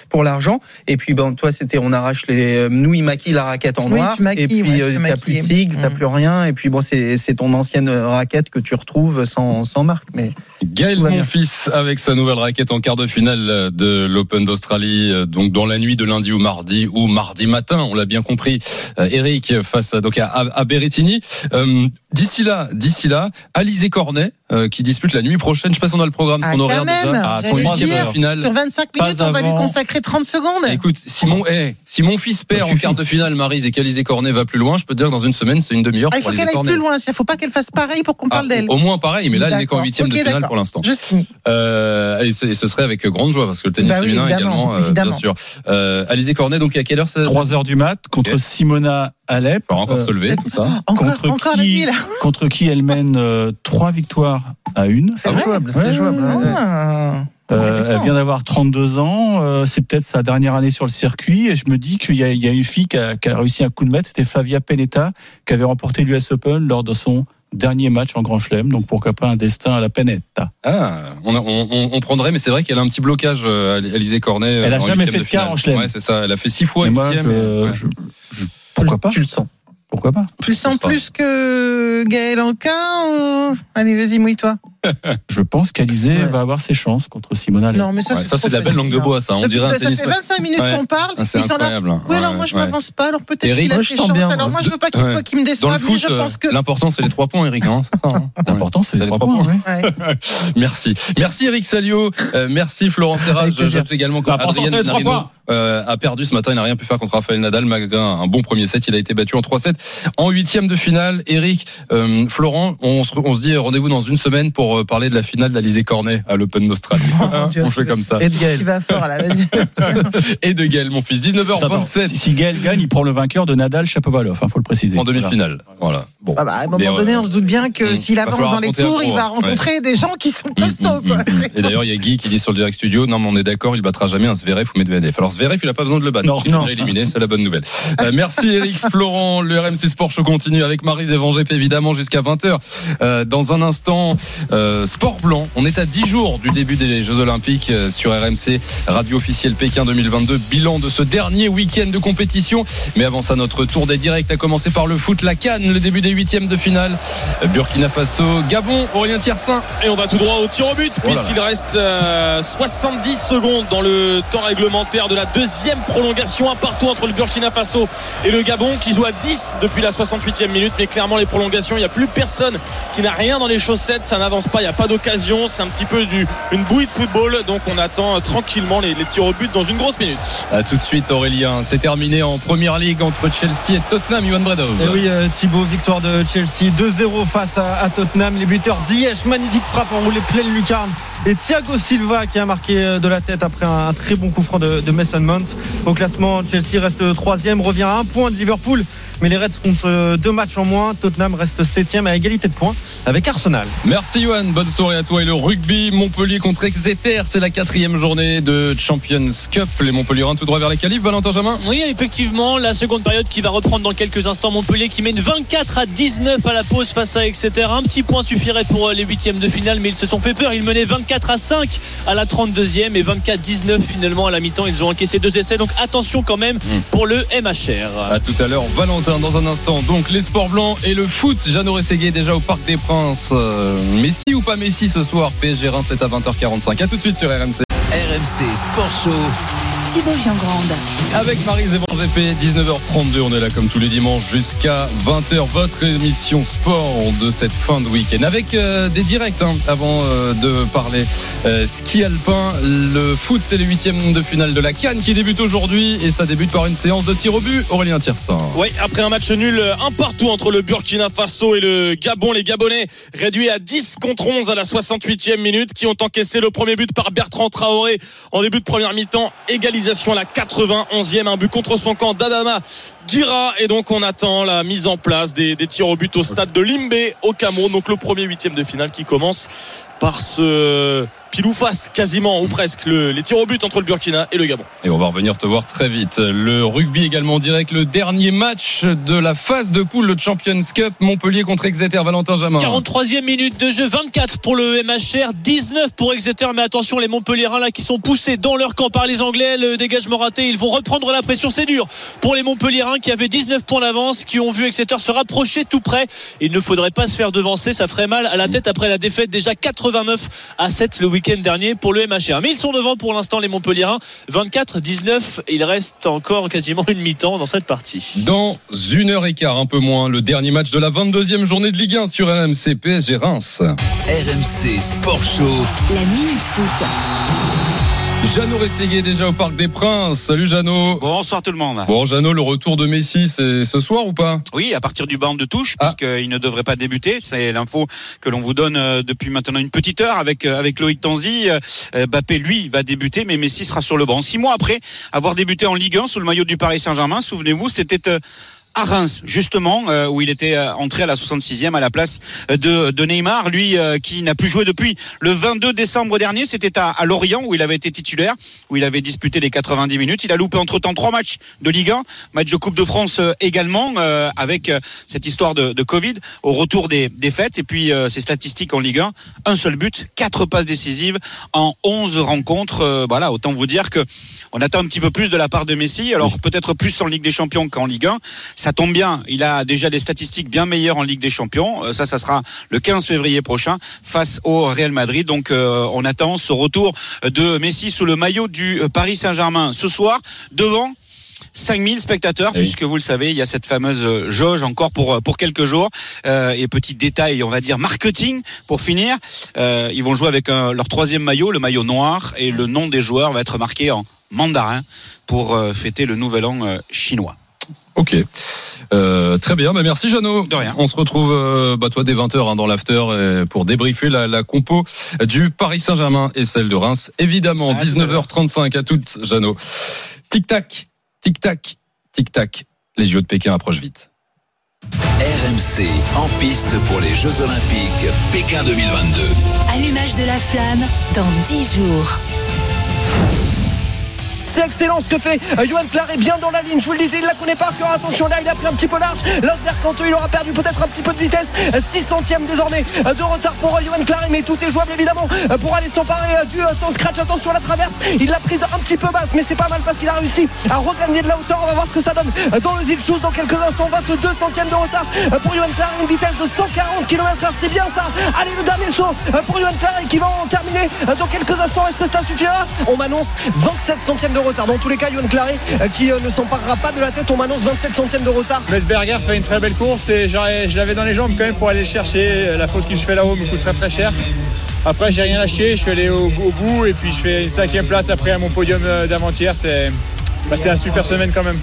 pour l'argent. Et puis, ben, toi, c'était, on arrache les, euh, nous, ils maquillent la raquette en Oui, noir. tu maquilles, et puis, ouais, tu euh, peux t'as plus de sigle, t'as Mm. plus rien. Et puis, bon, c'est c'est ton ancienne raquette que tu retrouves sans sans marque. Mais Gaël. Monfils avec sa nouvelle raquette en quart de finale de l'Open d'Australie, donc dans la nuit de lundi au mardi ou mardi matin, on l'a bien compris. Eric face à, donc à, à Berrettini. Euh, d'ici là, d'ici là, Alizé Cornet euh, qui dispute la nuit prochaine. Je sais pas si on a le programme, Ah, son quand horaire même, déjà. Ah, Son dire, finale. Sur 25 Pas minutes, on va lui consacrer 30 secondes. Écoute, si mon, eh, si mon fils perd en quart de finale, Marise, et qu'Alizé Cornet va plus loin, je peux te dire que dans une semaine, c'est une demi-heure Ah, il faut qu'elle aille plus loin. Il faut pas qu'elle fasse pareil pour qu'on Ah, parle d'elle. au moins pareil, mais là, elle n'est qu'en huitième de finale pour l'instant. Je signe. Euh, et, ce, et ce serait avec grande joie parce que le tennis Bah oui, féminin évidemment, également, euh, évidemment. bien sûr. Euh, Alizé Cornet, donc à quelle heure ça 3 heures du mat contre. Simona Alep. va encore Euh, se lever, tout ça. Encore, Contre encore qui là. contre qui elle mène euh, trois victoires à une. c'est Ah jouable, Ouais, c'est jouable. ouais, ouais. Ah. Euh, elle vient d'avoir 32 ans. euh, c'est peut-être sa dernière année sur le circuit. Et je me dis qu'il y, a- il y a une fille qui a, qui a réussi un coup de maître. C'était Flavia Pennetta qui avait remporté l'US Open lors de son dernier match en Grand Chelem. Donc pourquoi pas un destin à la Pennetta. Ah, on, a- on, on- on prendrait, mais c'est vrai qu'elle a un petit blocage, Alizé Cornet. Elle a en jamais fait de quart en chelem. Ouais, c'est ça. Elle a fait six fois Et moi, huitième. je, et- ouais. je- je- pourquoi pas Tu le sens. Pourquoi pas Tu sens sais pas. plus que Gaël Anka ou... Allez, vas-y, mouille-toi. Je pense qu'Alizé Ouais. va avoir ses chances contre Simona. Non, mais ça, Ouais, c'est ça, c'est trop de la belle langue de hein. bois, ça. On Ça dirait un fait- tennis. Ça fait 25 minutes Ouais. qu'on parle. Ah, c'est Ils sont là. incroyable. Oui, alors moi, je ouais. m'avance pas. Alors peut-être Eric, qu'il a ses je sens chances. bien, Alors moi. je veux pas qu'il Ouais. soit qu'il me Dans déçoive, le mais foot, je euh, pense que. l'important, c'est les trois points, Eric. hein, c'est ça, hein L'important, c'est les Les trois points. Merci. Merci Eric Salio. Euh, merci Florent Serra. Je- également L'important, Adrien c'est euh, a perdu ce matin. Il n'a rien pu faire contre Rafael Nadal malgré un, un bon premier set. Il a été battu en 3-7 en huitième de finale. Eric, euh, Florent, on se, on se dit rendez-vous dans une semaine pour euh, parler de la finale d'Alizé Cornet à l'Open d'Australie. Oh, on fait comme ça. Et de Gaël. Tu vas fort là, vas-y. Et de Gaël, mon fils. Attends, attends. 19h27 Si, si Gaël gagne, il prend le vainqueur de Nadal Chapovalov. Il faut le préciser. en demi-finale. Voilà. Bon. Ah bah, à un moment Mais, donné, euh, on se doute bien que mm, s'il va avance dans les tours, il va hein. rencontrer des gens qui sont Mm, costauds. mm, quoi. mm. Et d'ailleurs, il y a Guy qui dit sur le direct studio, non, mais on est d'accord, il battra jamais un Zverev ou Medvedev. Alors Zverev, il a pas besoin de le battre. Non. il est déjà éliminé, c'est la bonne nouvelle. Euh, merci Eric Florent, le RMC Sport Show continue avec Marise et Vangep évidemment jusqu'à 20h. Euh, dans un instant, euh, Sport Blanc, on est à 10 jours du début des Jeux Olympiques euh, sur RMC, radio officielle Pékin 2022, bilan de ce dernier week-end de compétition. Mais avant ça, notre tour des directs a commencé par le foot, la Cannes, le début des huitièmes de finale. Euh, Burkina Faso, Gabon, Aurélien Tiersin. Et on va tout droit au tir au but Oh puisqu'il reste euh, 70 secondes dans le temps réglementaire de la deuxième prolongation un partout entre le Burkina Faso et le Gabon qui joue à 10 depuis la 68e minute mais clairement les prolongations il n'y a plus personne qui n'a rien dans les chaussettes ça n'avance pas il n'y a pas d'occasion c'est un petit peu du, une bouillie de football donc on attend euh, tranquillement les, les tirs au but dans une grosse minute À tout de suite Aurélien, c'est terminé en première ligue entre Chelsea et Tottenham, Johan Bredov. Et oui, euh, Thibaut, victoire de Chelsea 2-0 face à, à Tottenham. Les buteurs Ziyech, magnifique frappe enroulée pleine lucarne. Et Thiago Silva qui a marqué euh, de la tête après un, un très bon coup franc de, de Au classement, Chelsea reste troisième, revient à un point de Liverpool. Mais les Reds comptent euh, deux matchs en moins. Tottenham reste septième à égalité de points avec Arsenal. Merci Johan, bonne soirée à toi et le rugby Montpellier contre Exeter, c'est la quatrième journée de Champions Cup. Les Montpellierins tout droit vers les qualifs, Valentin Jamin? Oui, effectivement, la seconde période qui va reprendre dans quelques instants. Montpellier qui mène 24 à 19 à la pause face à Exeter. Un petit point suffirait pour euh, les huitièmes de finale, mais ils se sont fait peur. Ils menaient 24 à 5 à la 32e et 24-19 finalement à la mi-temps. Ils ont encaissé deux essais, donc attention quand même pour le MHR. À tout à l'heure, Valentin, dans un instant. Donc, les sports blancs et le foot. Jeannot Rességuier déjà au Parc des Princes. Euh, Messi ou pas Messi ce soir? PSG Reims, c'est à 20h45. À tout de suite sur RMC. RMC Sport Show. Thibaut Giangrande. Avec Marie Zévan GP, 19h32. On est là comme tous les dimanches jusqu'à 20h. Votre émission sport de cette fin de week-end. Avec euh, des directs hein, avant euh, de parler euh, ski alpin. Le foot, c'est le huitième de finale de la Cannes qui débute aujourd'hui et ça débute par une séance de tir au but. Aurélien Tirsin. Oui, après un match nul, un partout entre le Burkina Faso et le Gabon. Les Gabonais réduits à 10 contre 11 à la 68e minute, qui ont encaissé le premier but par Bertrand Traoré en début de première mi-temps. Égalisation à la 91e, un but contre son camp d'Adama Guira. Et donc on attend la mise en place des, des tirs au but au stade de Limbé au Cameroun. Donc le premier huitième de finale qui commence par ce pile ou face quasiment ou presque le- les tirs au but entre le Burkina et le Gabon. Et on va revenir te voir très vite. Le rugby également en direct. Le dernier match de la phase de poule, le Champions Cup, Montpellier contre Exeter. Valentin Jamin. 43e minute de jeu, 24 pour le MHR, 19 pour Exeter. Mais attention, les Montpellierins là qui sont poussés dans leur camp par les Anglais, le dégagement raté, ils vont reprendre la pression. C'est dur pour les Montpellierins qui avaient 19 points d'avance, qui ont vu Exeter se rapprocher tout près. Il ne faudrait pas se faire devancer, ça ferait mal à la tête après la défaite déjà 89 à 7 le week-end dernier pour le MHR. Mais ils sont devant pour l'instant les Montpellierins, 24-19. Il reste encore quasiment une mi-temps dans cette partie. Dans une heure et quart, un peu moins, le dernier match de la 22e journée de Ligue 1 sur RMC PSG Reims. RMC Sport Show. La Minute Foot. Jeannot Rességuier déjà au Parc des Princes. Salut Jeannot. Bonsoir tout le monde. Bon Jeannot, le retour de Messi, c'est ce soir ou pas? Oui, à partir du banc de touche, Ah. puisqu'il ne devrait pas débuter. C'est l'info que l'on vous donne euh, depuis maintenant une petite heure avec euh, avec Loïc Tanzi. Euh, Bappé, lui, va débuter, mais Messi sera sur le banc. Six mois après avoir débuté en Ligue 1 sous le maillot du Paris Saint-Germain, souvenez-vous, c'était euh, à Reims, justement, euh, où il était euh, entré à la 66e à la place euh, de, de Neymar, lui qui n'a plus joué depuis le 22 décembre dernier. C'était à, à Lorient où il avait été titulaire, où il avait disputé les 90 minutes. Il a loupé entre-temps trois matchs de Ligue 1, match de Coupe de France également, avec cette histoire de, de Covid au retour des, des fêtes. Et puis ses statistiques en Ligue 1, un seul but, quatre passes décisives en 11 rencontres. Voilà, autant vous dire que on attend un petit peu plus de la part de Messi. Alors peut-être plus en Ligue des Champions qu'en Ligue 1. Ça tombe bien, il a déjà des statistiques bien meilleures en Ligue des Champions. Euh, Ça, ça sera le 15 février prochain face au Real Madrid. Donc euh, on attend ce retour de Messi sous le maillot du euh, Paris Saint-Germain ce soir devant 5000 spectateurs, Oui. puisque vous le savez, il y a cette fameuse jauge encore pour pour quelques jours. Euh, et petit détail, on va dire marketing pour finir, euh, ils vont jouer avec un- leur troisième maillot, le maillot noir, et le nom des joueurs va être marqué en mandarin pour euh, fêter le nouvel an chinois. Ok. Euh, très bien, bah merci Jeannot. De rien. On se retrouve euh, bah, toi dès 20h dans l'after euh, pour débriefer la, la compo du Paris Saint-Germain et celle de Reims. Évidemment, À tout à l'heure. 19h35 à toutes, Jeannot. Tic-tac, tic-tac, tic-tac. Les JO de Pékin approchent vite. RMC en piste pour les Jeux Olympiques Pékin 2022. Allumage de la flamme dans 10 jours. C'est excellent ce que fait euh, Johan Claré bien dans la ligne. Je vous le disais, il la connaît par cœur. Attention là, il a pris un petit peu large. Losberg Canto, il aura perdu peut-être un petit peu de vitesse. 6 centièmes désormais euh, de retard pour euh, Johan Claré, mais tout est jouable évidemment euh, pour aller s'emparer euh, du euh, temps scratch. Attention à la traverse. Il l'a prise un petit peu basse, mais c'est pas mal parce qu'il a réussi à regagner de la hauteur. On va voir ce que ça donne euh, dans le Zil dans quelques instants. 22 centièmes de retard euh, pour Johan Claré, une vitesse de 140 km/h. C'est bien ça. Allez, le dernier saut euh, pour Johan Claré qui va en terminer euh, dans quelques instants. Est-ce que ça suffira? On m'annonce 27 centièmes de retard. Dans tous les cas, Johan Claré euh, qui euh, ne s'emparera pas de la tête. On m'annonce 27 centièmes de retard. Mesberger fait une très belle course et je l'avais dans les jambes quand même pour aller le chercher. La faute que je fais là-haut me coûte très très cher. Après, j'ai rien lâché, je suis allé au, bout et puis je fais une cinquième place après à mon podium euh, d'avant-hier. Bah, c'est une super semaine quand même.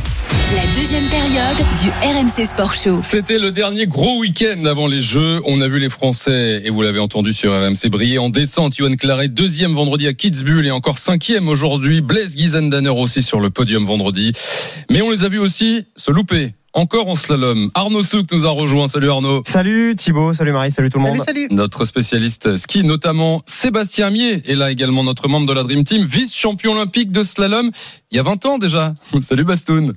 La deuxième période du RMC Sport Show. C'était le dernier gros week-end avant les Jeux. On a vu les Français, et vous l'avez entendu sur RMC, briller en descente. Johan Claret, deuxième vendredi à Kitzbühel et encore cinquième aujourd'hui. Blaise Giesendaner aussi sur le podium vendredi. Mais on les a vus aussi se louper encore en slalom. Arnaud Souk nous a rejoint. Salut Arnaud. Salut Thibaut, salut Marie, salut tout le monde. Salut, salut. Notre spécialiste ski, notamment Sébastien Mier, est là également notre membre de la Dream Team, vice-champion olympique de slalom il y a 20 ans déjà. Salut Bastoun.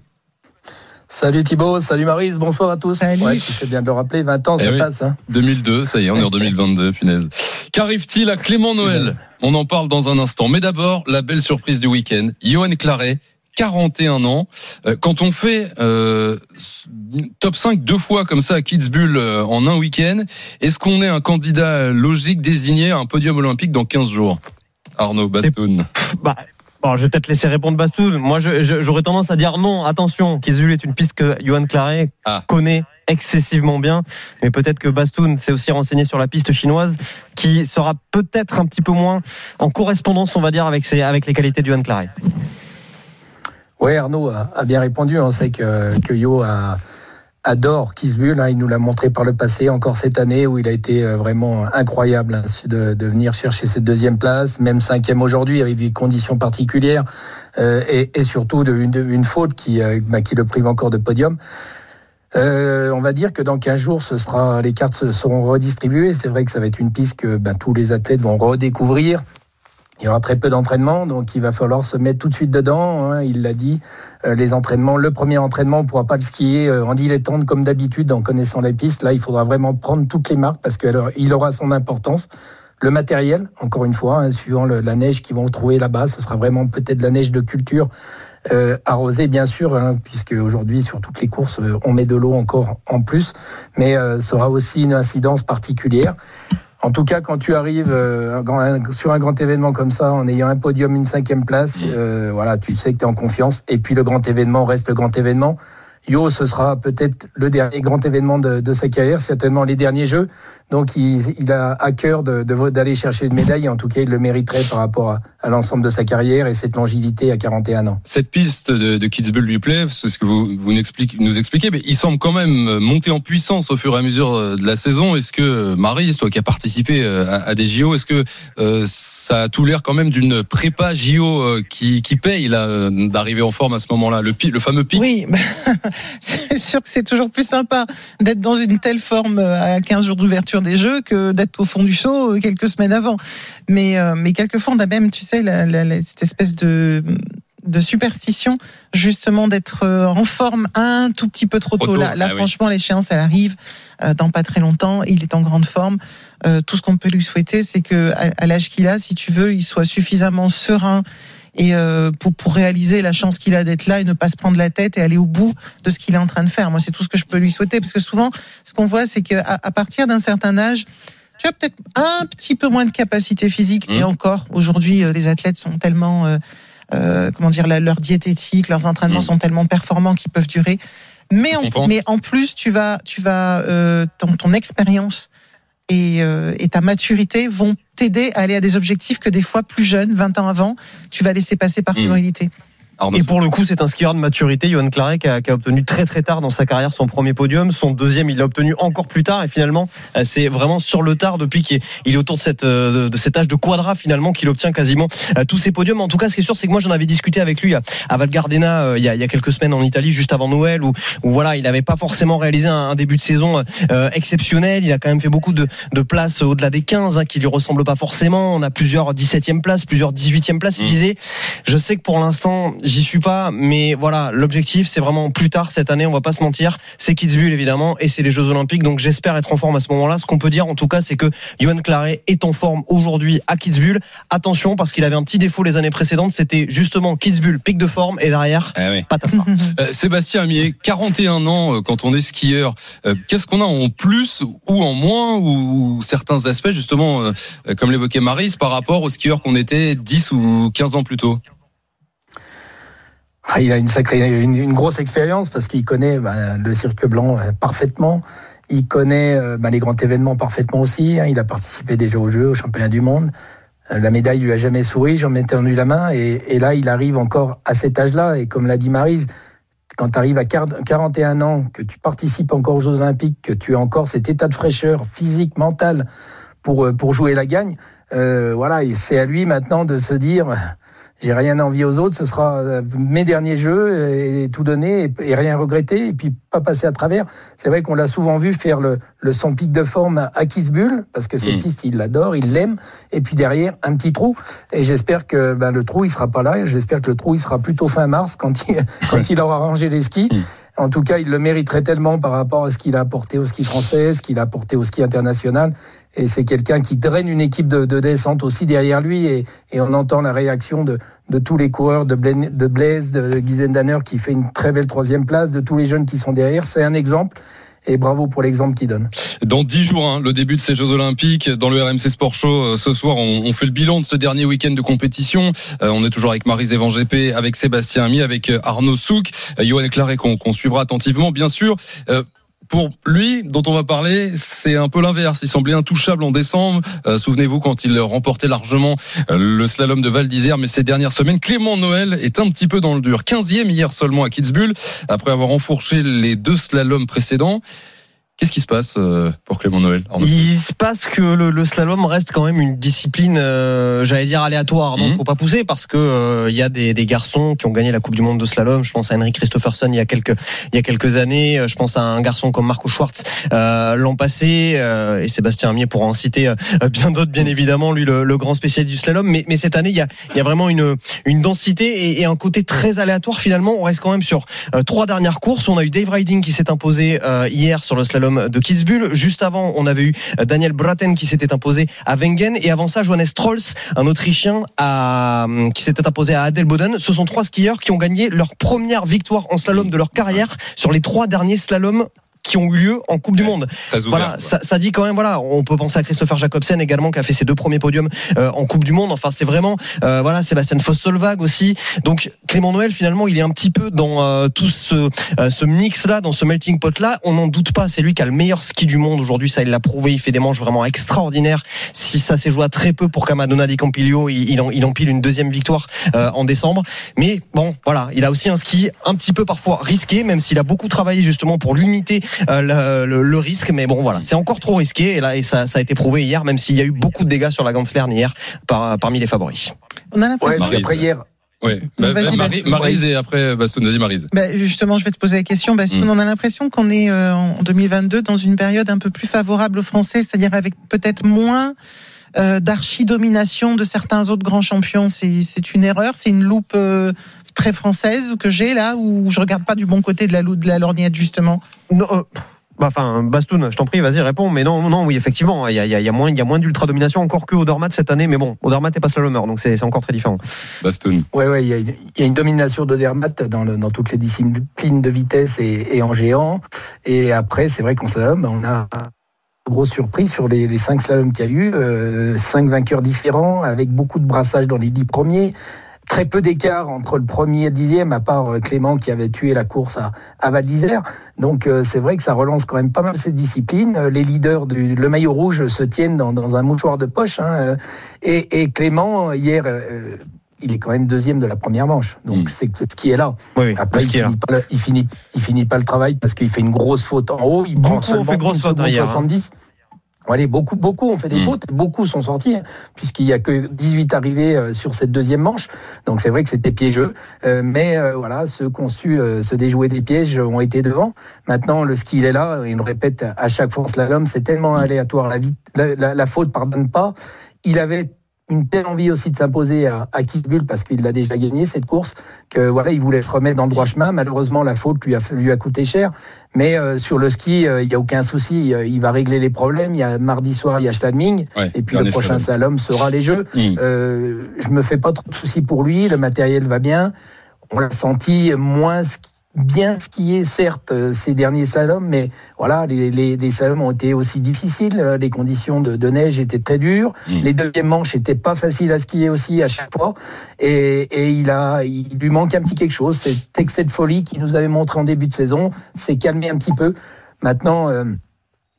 Salut Thibaut, salut Marise, bonsoir à tous. Salut. Ouais, fais bien de le rappeler, 20 ans, Eh ça oui. passe. Hein. 2002, ça y est, on est en 2022, punaise. Qu'arrive-t-il à Clément Noël? On en parle dans un instant. Mais d'abord, la belle surprise du week-end. Johan Claret, 41 ans. Euh, Quand on fait euh, top 5 deux fois comme ça à Kitzbühel euh, en un week-end, est-ce qu'on est un candidat logique désigné à un podium olympique dans 15 jours? Arnaud Bastoun. Bah, bon, je vais peut-être laisser répondre Bastoun. Moi, j'aurais tendance à dire non. Attention, Kizul est une piste que Johan Claret Ah. connaît excessivement bien. Mais peut-être que Bastoun s'est aussi renseigné sur la piste chinoise, qui sera peut-être un petit peu moins en correspondance, on va dire, avec, ses, avec les qualités de Johan Claret. Ouais, Arnaud a, bien répondu. On sait que, que Yo adore Kisbull. Hein, il nous l'a montré par le passé, encore cette année, où il a été euh, vraiment incroyable hein, de, venir chercher cette deuxième place, même cinquième aujourd'hui, avec des conditions particulières, euh, et, surtout une, faute qui, euh, bah, qui le prive encore de podium. On va dire que dans 15 jours, ce sera, les cartes se- seront redistribuées. C'est vrai que ça va être une piste que ben, tous les athlètes vont redécouvrir. Il y aura très peu d'entraînement, donc il va falloir se mettre tout de suite dedans. hein, il l'a dit, euh, les entraînements, le premier entraînement, on ne pourra pas le skier euh, en dilettante comme d'habitude en connaissant les pistes. Là, il faudra vraiment prendre toutes les marques parce qu'il aura son importance. Le matériel, encore une fois, hein, suivant la neige qu'ils vont trouver là-bas, ce sera vraiment peut-être la neige de culture euh, arrosée, bien sûr, hein, puisque aujourd'hui, sur toutes les courses, euh, on met de l'eau encore en plus, mais ça aura aussi une incidence particulière. En tout cas, quand tu arrives euh, un grand- un- sur un grand événement comme ça, en ayant un podium, une cinquième place, euh, voilà, tu sais que tu es en confiance. Et puis le grand événement reste le grand événement. Yo, ce sera peut-être le dernier grand événement de, de sa carrière, certainement les derniers Jeux. Donc il, il a à cœur de- de- d'aller chercher une médaille. En tout cas, il le mériterait par rapport à, à l'ensemble de sa carrière et cette longévité à 41 ans. Cette piste de, de Kitzbühel lui plaît, c'est ce que vous, vous nous expliquez- nous expliquez, mais il semble quand même monter en puissance au fur et à mesure de la saison. Est-ce que, Marie, toi qui as participé euh, à, à des JO, est-ce que euh, ça a tout l'air quand même d'une prépa JO euh, qui, qui paye là, euh, d'arriver en forme à ce moment-là le fameux pic? Oui, bah, c'est sûr que c'est toujours plus sympa d'être dans une telle forme euh, à 15 jours d'ouverture des Jeux que d'être au fond du saut euh, quelques semaines avant. Mais, euh, mais quelquefois, on a même, tu sais, la, la- la- cette espèce de de superstition justement d'être euh, en forme un tout petit peu trop Trop tôt. tôt, Là, là ah oui. franchement, l'échéance, elle arrive euh, dans pas très longtemps. Il est en grande forme. Euh, tout ce qu'on peut lui souhaiter, c'est que à, à l'âge qu'il a, si tu veux, il soit suffisamment serein et euh, pour, pour réaliser la chance qu'il a d'être là et ne pas se prendre la tête et aller au bout de ce qu'il est en train de faire. Moi, c'est tout ce que je peux lui souhaiter parce que souvent, ce qu'on voit, c'est qu'à à partir d'un certain âge, tu as peut-être un petit peu moins de capacité physique et Mmh. encore aujourd'hui, euh, les athlètes sont tellement, euh, euh, comment dire, la- leur diététique, leurs entraînements Mmh. sont tellement performants qu'ils peuvent durer. Mais en, mais en plus, tu vas, tu vas, euh, ton, ton expérience et, euh, et ta maturité vont t'aider à aller à des objectifs que des fois plus jeunes, 20 ans avant, tu vas laisser passer par Mmh. Arnaud. Et pour le coup, c'est un skieur de maturité, Johan Claret, qui a, qui a obtenu très très tard dans sa carrière son premier podium. Son deuxième, il l'a obtenu encore plus tard. Et finalement, euh, c'est vraiment sur le tard depuis qu'il est, il est autour de, cette, euh, de cet âge de quadra finalement qu'il obtient quasiment euh, tous ses podiums. En tout cas, ce qui est sûr, c'est que moi, j'en avais discuté avec lui à, à Val Gardena il, y a, il y a quelques semaines en Italie, juste avant Noël, où, où voilà, il n'avait pas forcément réalisé un, un début de saison euh, exceptionnel. Il a quand même fait beaucoup de, de places au-delà des 15 hein, qui lui ressemblent pas forcément. On a plusieurs 17e places, plusieurs 18e places. Il Mm. disait, je sais que pour l'instant, j'y suis pas, mais voilà, l'objectif, c'est vraiment plus tard cette année, on va pas se mentir. C'est Kitzbühel, évidemment, et c'est les Jeux Olympiques, donc j'espère être en forme à ce moment-là. Ce qu'on peut dire, en tout cas, c'est que Johan Claret est en forme aujourd'hui à Kitzbühel. Attention, parce qu'il avait un petit défaut les années précédentes, c'était justement Kitzbühel, pic de forme, et derrière, Ah oui. patatras. Euh, Sébastien Amier, 41 ans euh, quand on est skieur. Euh, Qu'est-ce qu'on a en plus ou en moins ou, ou certains aspects justement, euh, comme l'évoquait Marise, par rapport aux skieurs qu'on était 10 ou 15 ans plus tôt? Ah, il a une sacrée, une, grosse expérience parce qu'il connaît bah, le cirque blanc euh, parfaitement. Il connaît euh, bah, les grands événements parfaitement aussi. hein. Il a participé déjà aux Jeux, aux Championnats du Monde. Euh, La médaille lui a jamais souri, j'en ai tendu la main. Et, là, il arrive encore à cet âge-là. Et comme l'a dit Marise, quand tu arrives à 40 41 ans, que tu participes encore aux Jeux Olympiques, que tu as encore cet état de fraîcheur physique, mental pour, pour jouer la gagne, euh, voilà, et c'est à lui maintenant de se dire j'ai rien à envier aux autres. Ce sera euh, mes derniers jeux et tout donner et, et rien regretter et puis pas passer à travers. C'est vrai qu'on l'a souvent vu faire le, le son pic de forme à, Kitzbühel parce que cette Mm. piste, il l'adore, il l'aime. Et puis derrière, un petit trou. Et j'espère que ben, le trou, il sera pas là. Et J'espère que le trou, il sera plutôt fin mars quand il, quand il aura rangé les skis. En tout cas, il le mériterait tellement par rapport à ce qu'il a apporté au ski français, ce qu'il a apporté au ski international. Et c'est quelqu'un qui draine une équipe de, de descente aussi derrière lui. Et, et on entend la réaction de, de tous les coureurs, de, de Blaise, de Gizendaner qui fait une très belle troisième place, de tous les jeunes qui sont derrière. C'est un exemple. Et bravo pour l'exemple qu'il donne. Dans dix jours, hein, le début de ces Jeux Olympiques, dans le RMC Sport Show, euh, ce soir, on, on fait le bilan de ce dernier week-end de compétition. Euh, on est toujours avec Marise Evan GP, avec Sébastien Ami, avec euh, Arnaud Souk, euh, Johan Claret qu'on qu'on suivra attentivement, bien sûr. Euh, pour lui, dont on va parler, c'est un peu l'inverse. Il semblait intouchable en décembre. Euh, Souvenez-vous quand il remportait largement euh, le slalom de Val d'Isère, mais ces dernières semaines, Clément Noël est un petit peu dans le dur. 15e hier seulement à Kitzbühel, après avoir enfourché les deux slaloms précédents. Qu'est-ce qui se passe euh, pour Clément Noël Il se passe que le, le slalom reste quand même une discipline, euh, j'allais dire aléatoire. Non, Mhm. faut pas pousser parce que euh, il y a des, des garçons qui ont gagné la Coupe du Monde de slalom. Je pense à Henrik Christopherson il y a quelques il y a quelques années. Je pense à un garçon comme Marco Schwartz euh, l'an passé euh, et Sébastien Amier pourra en citer euh, bien d'autres, bien évidemment. Lui, le, le grand spécialiste du slalom. Mais, mais cette année, il y a il y a vraiment une une densité et, et un côté très aléatoire. Finalement, on reste quand même sur euh, trois dernières courses. On a eu Dave Riding qui s'est imposé euh, hier sur le slalom de Kitzbühel. Juste avant, on avait eu euh, Daniel Braten qui s'était imposé à Wengen. Et avant ça, Johannes Strolls, un Autrichien, à, hum, qui s'était imposé à Adelboden. Ce sont trois skieurs qui ont gagné leur première victoire en slalom de leur carrière sur les trois derniers slaloms qui ont eu lieu en Coupe du Monde. Ouvert, Voilà, ça, ça dit quand même, voilà, on peut penser à Christopher Jacobsen également qui a fait ses deux premiers podiums euh, en Coupe du Monde. Enfin, c'est vraiment, euh, voilà, Sébastien Foss-Solvag aussi. Donc Clément Noël, finalement, il est un petit peu dans euh, tout ce, euh, ce mix-là, dans ce melting pot-là. On n'en doute pas, c'est lui qui a le meilleur ski du monde aujourd'hui. Ça, il l'a prouvé. Il fait des manches vraiment extraordinaires. Si ça s'est joué à très peu pour Camadonna Di Campilio, il, il, en- il empile une deuxième victoire euh, en décembre. Mais bon, voilà, il a aussi un ski un petit peu parfois risqué, même s'il a beaucoup travaillé justement pour limiter le, le- le risque. Mais bon, voilà, c'est encore trop risqué. Et là, et ça, ça a été prouvé hier, même s'il y a eu beaucoup de dégâts sur la Ganslerne hier par- parmi les favoris. On a Ouais, l'impression. puis après hier, Ouais. Bah, bah. Maryse et après Bastoun, vas-y Marise. Bah, justement, je vais te poser la question. Bastien, Mm. on a l'impression qu'on est euh, en 2022 dans une période un peu plus favorable aux Français, c'est-à-dire avec peut-être moins euh, d'archi-domination de certains autres grands champions. C'est c'est une erreur, c'est une loupe euh, très française que j'ai là, où je regarde pas du bon côté de la de la lorgnette, justement. Non, euh, bah, enfin, Bastoun, je t'en prie, vas-y, réponds. Mais non, non, oui, effectivement, il y a, y a- y a moins, il y a moins d'ultra domination encore que Odermatt cette année. Mais bon, Odermatt n'est pas slalomer, donc c'est encore très différent. Bastoun. Ouais, ouais, il y, a une- il y a une domination de Dermatt dans, le- dans toutes les disciplines de vitesse et, et en géant. Et après, c'est vrai qu'en slalom, on a une grosse surprise sur les, les cinq slaloms qu'il y a eu, euh, cinq vainqueurs différents, avec beaucoup de brassage dans les dix premiers. Très peu d'écart entre le premier et le dixième, à part euh, Clément qui avait tué la course à, à Val d'Isère. Donc euh, c'est vrai que ça relance quand même pas mal ces disciplines. Euh, Les leaders du le maillot rouge se tiennent dans, dans un mouchoir de poche. hein, euh, et, et Clément, hier, euh, il est quand même deuxième de la première manche. Donc Mm. c'est ce qui est là. Oui, Après, il là. finit, pas le, il, finit, il finit pas le travail parce qu'il fait une grosse faute en haut. Il Beaucoup prend seulement fait grosse faute, hein, seconde hier, hein. 70. Allez, beaucoup, beaucoup ont fait des Mm. fautes, beaucoup sont sortis, hein, puisqu'il y a que 18 arrivés euh, sur cette deuxième manche. Donc c'est vrai que c'était piégeux, Euh, mais euh, voilà, ceux qui ont su se déjouer des pièges ont été devant. Maintenant, le ski il est là, il le répète à chaque fois slalom, c'est tellement aléatoire, la, vite, la, la, la faute pardonne pas. Il avait une telle envie aussi de s'imposer à, à parce qu'il l'a déjà gagné cette course que voilà il voulait se remettre dans le droit chemin. Malheureusement la faute lui a lui a coûté cher. Mais euh, sur le ski euh, il y a aucun souci. Euh, il va régler les problèmes. Il y a mardi soir il y a Schladming Ouais, et puis le prochain slalom. sera les jeux. Mm. euh, je me fais pas trop de soucis pour lui. Le matériel va bien. On l'a senti moins ski- bien skié certes euh, ces derniers slaloms mais voilà les, les, les slaloms ont été aussi difficiles. Euh, les conditions de, de neige étaient très dures. Mm. les deuxièmes manches étaient pas faciles à skier aussi à chaque fois. Et, et il a il lui manque un petit quelque chose. Cet excès de folie qu'il nous avait montré en début de saison s'est calmé un petit peu. Maintenant euh,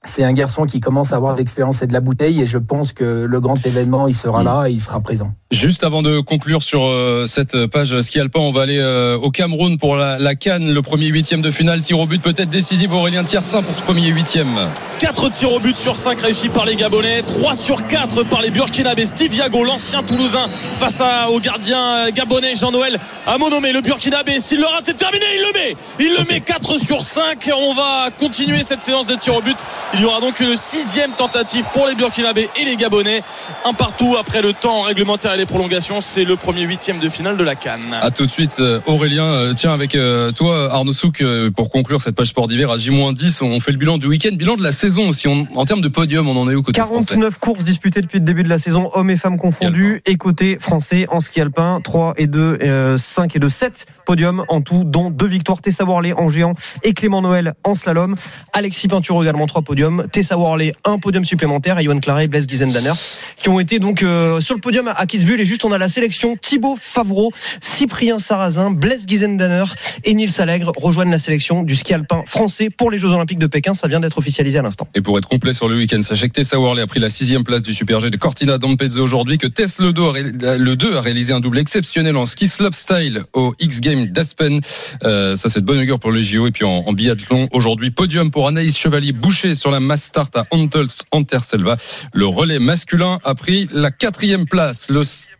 c'est un garçon qui commence à avoir de l'expérience et de la bouteille. Et je pense que le grand événement il sera là et il sera présent Juste avant de conclure sur euh, cette page ski alpin, on va aller euh, au Cameroun pour la, la Cannes, le premier huitième de finale, tir au but peut-être décisif Aurélien Tiersin pour ce premier huitième. 4 tirs au but sur 5 réussis par les Gabonais, 3 sur 4 par les Burkinabés. Steve Yago, l'ancien Toulousain, face à, au gardien gabonais Jean-Noël Amonomé, le Burkinabé. S'il le rate, c'est terminé, il le met. Il le met 4 sur 5. On va continuer cette séance de tir au but. Il y aura donc une sixième tentative pour les Burkinabés et les Gabonais. Un partout après le temps réglementaire les prolongations. C'est le premier huitième de finale de la Cannes. À tout de suite, euh, Aurélien. Euh, Tiens, avec euh, toi, Arnaud Souk, pour conclure cette page sport d'hiver à J-10, on fait le bilan du week-end, bilan de la saison aussi. On- en termes de podium, on en est où côté français 49 courses disputées depuis le début de la saison, hommes et femmes confondus. Et côté français en ski alpin, 3 et 2, euh, 5 et 2, 7 podiums en tout, dont deux victoires. Tessa Worley en géant et Clément Noël en slalom. Alexis Pinturo également 3 podiums. Tessa Worley, un podium supplémentaire. Et Johan Claret et Blaise Giesendanner qui ont été donc euh, sur le podium à Kitzbühel. Et juste, on a la sélection Thibaut Favreau, Cyprien Sarrazin, Blaise Giesendanner et Nils Allègre rejoignent la sélection du ski alpin français pour les Jeux Olympiques de Pékin. Ça vient d'être officialisé à l'instant. Et pour être complet sur le week-end, sachez que Tessa Worley a pris la sixième place du Super G de Cortina d'Ampezzo aujourd'hui, que Tess le 2, a ré- le 2 a réalisé un double exceptionnel en ski slopestyle au X Games d'Aspen. Euh, ça, c'est de bonne augure pour le JO. Et puis en, biathlon, aujourd'hui, podium pour Anaïs Chevalier-Boucher sur la Mass Start à Antels Anterselva. Le relais masculin a pris la quatrième place.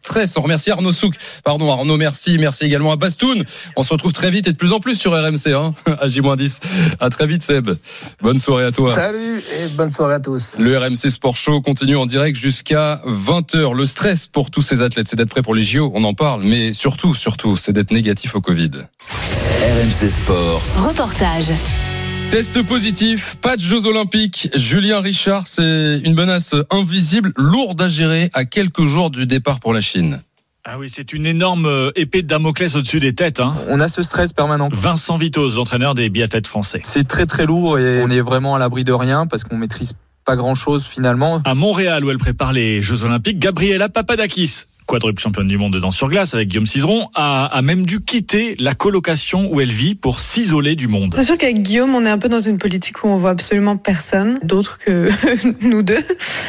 Stress, on remercie Arnaud Souk. Pardon, Arnaud, merci. Merci également à Bastoun. On se retrouve très vite et de plus en plus sur RMC, hein, à J-10. À très vite, Seb. Bonne soirée à toi. Salut et bonne soirée à tous. Le RMC Sport Show continue en direct jusqu'à 20h. Le stress pour tous ces athlètes, c'est d'être prêt pour les JO, on en parle, mais surtout, surtout, c'est d'être négatif au Covid. RMC Sport. Reportage. Test positif, pas de Jeux Olympiques. Julien Richard, c'est une menace invisible, lourde à gérer à quelques jours du départ pour la Chine. Ah oui, c'est une énorme euh, épée de Damoclès au-dessus des têtes. Hein. On a ce stress permanent. Vincent Vitoz, l'entraîneur des biathlètes français. C'est très très lourd et on est vraiment à l'abri de rien parce qu'on maîtrise pas grand chose finalement. À Montréal, où elle prépare les Jeux Olympiques, Gabriela Papadakis, quadruple championne du monde de danse sur glace avec Guillaume Cizeron, a, a même dû quitter la colocation où elle vit pour s'isoler du monde. C'est sûr qu'avec Guillaume, on est un peu dans une politique où on voit absolument personne d'autre que nous deux.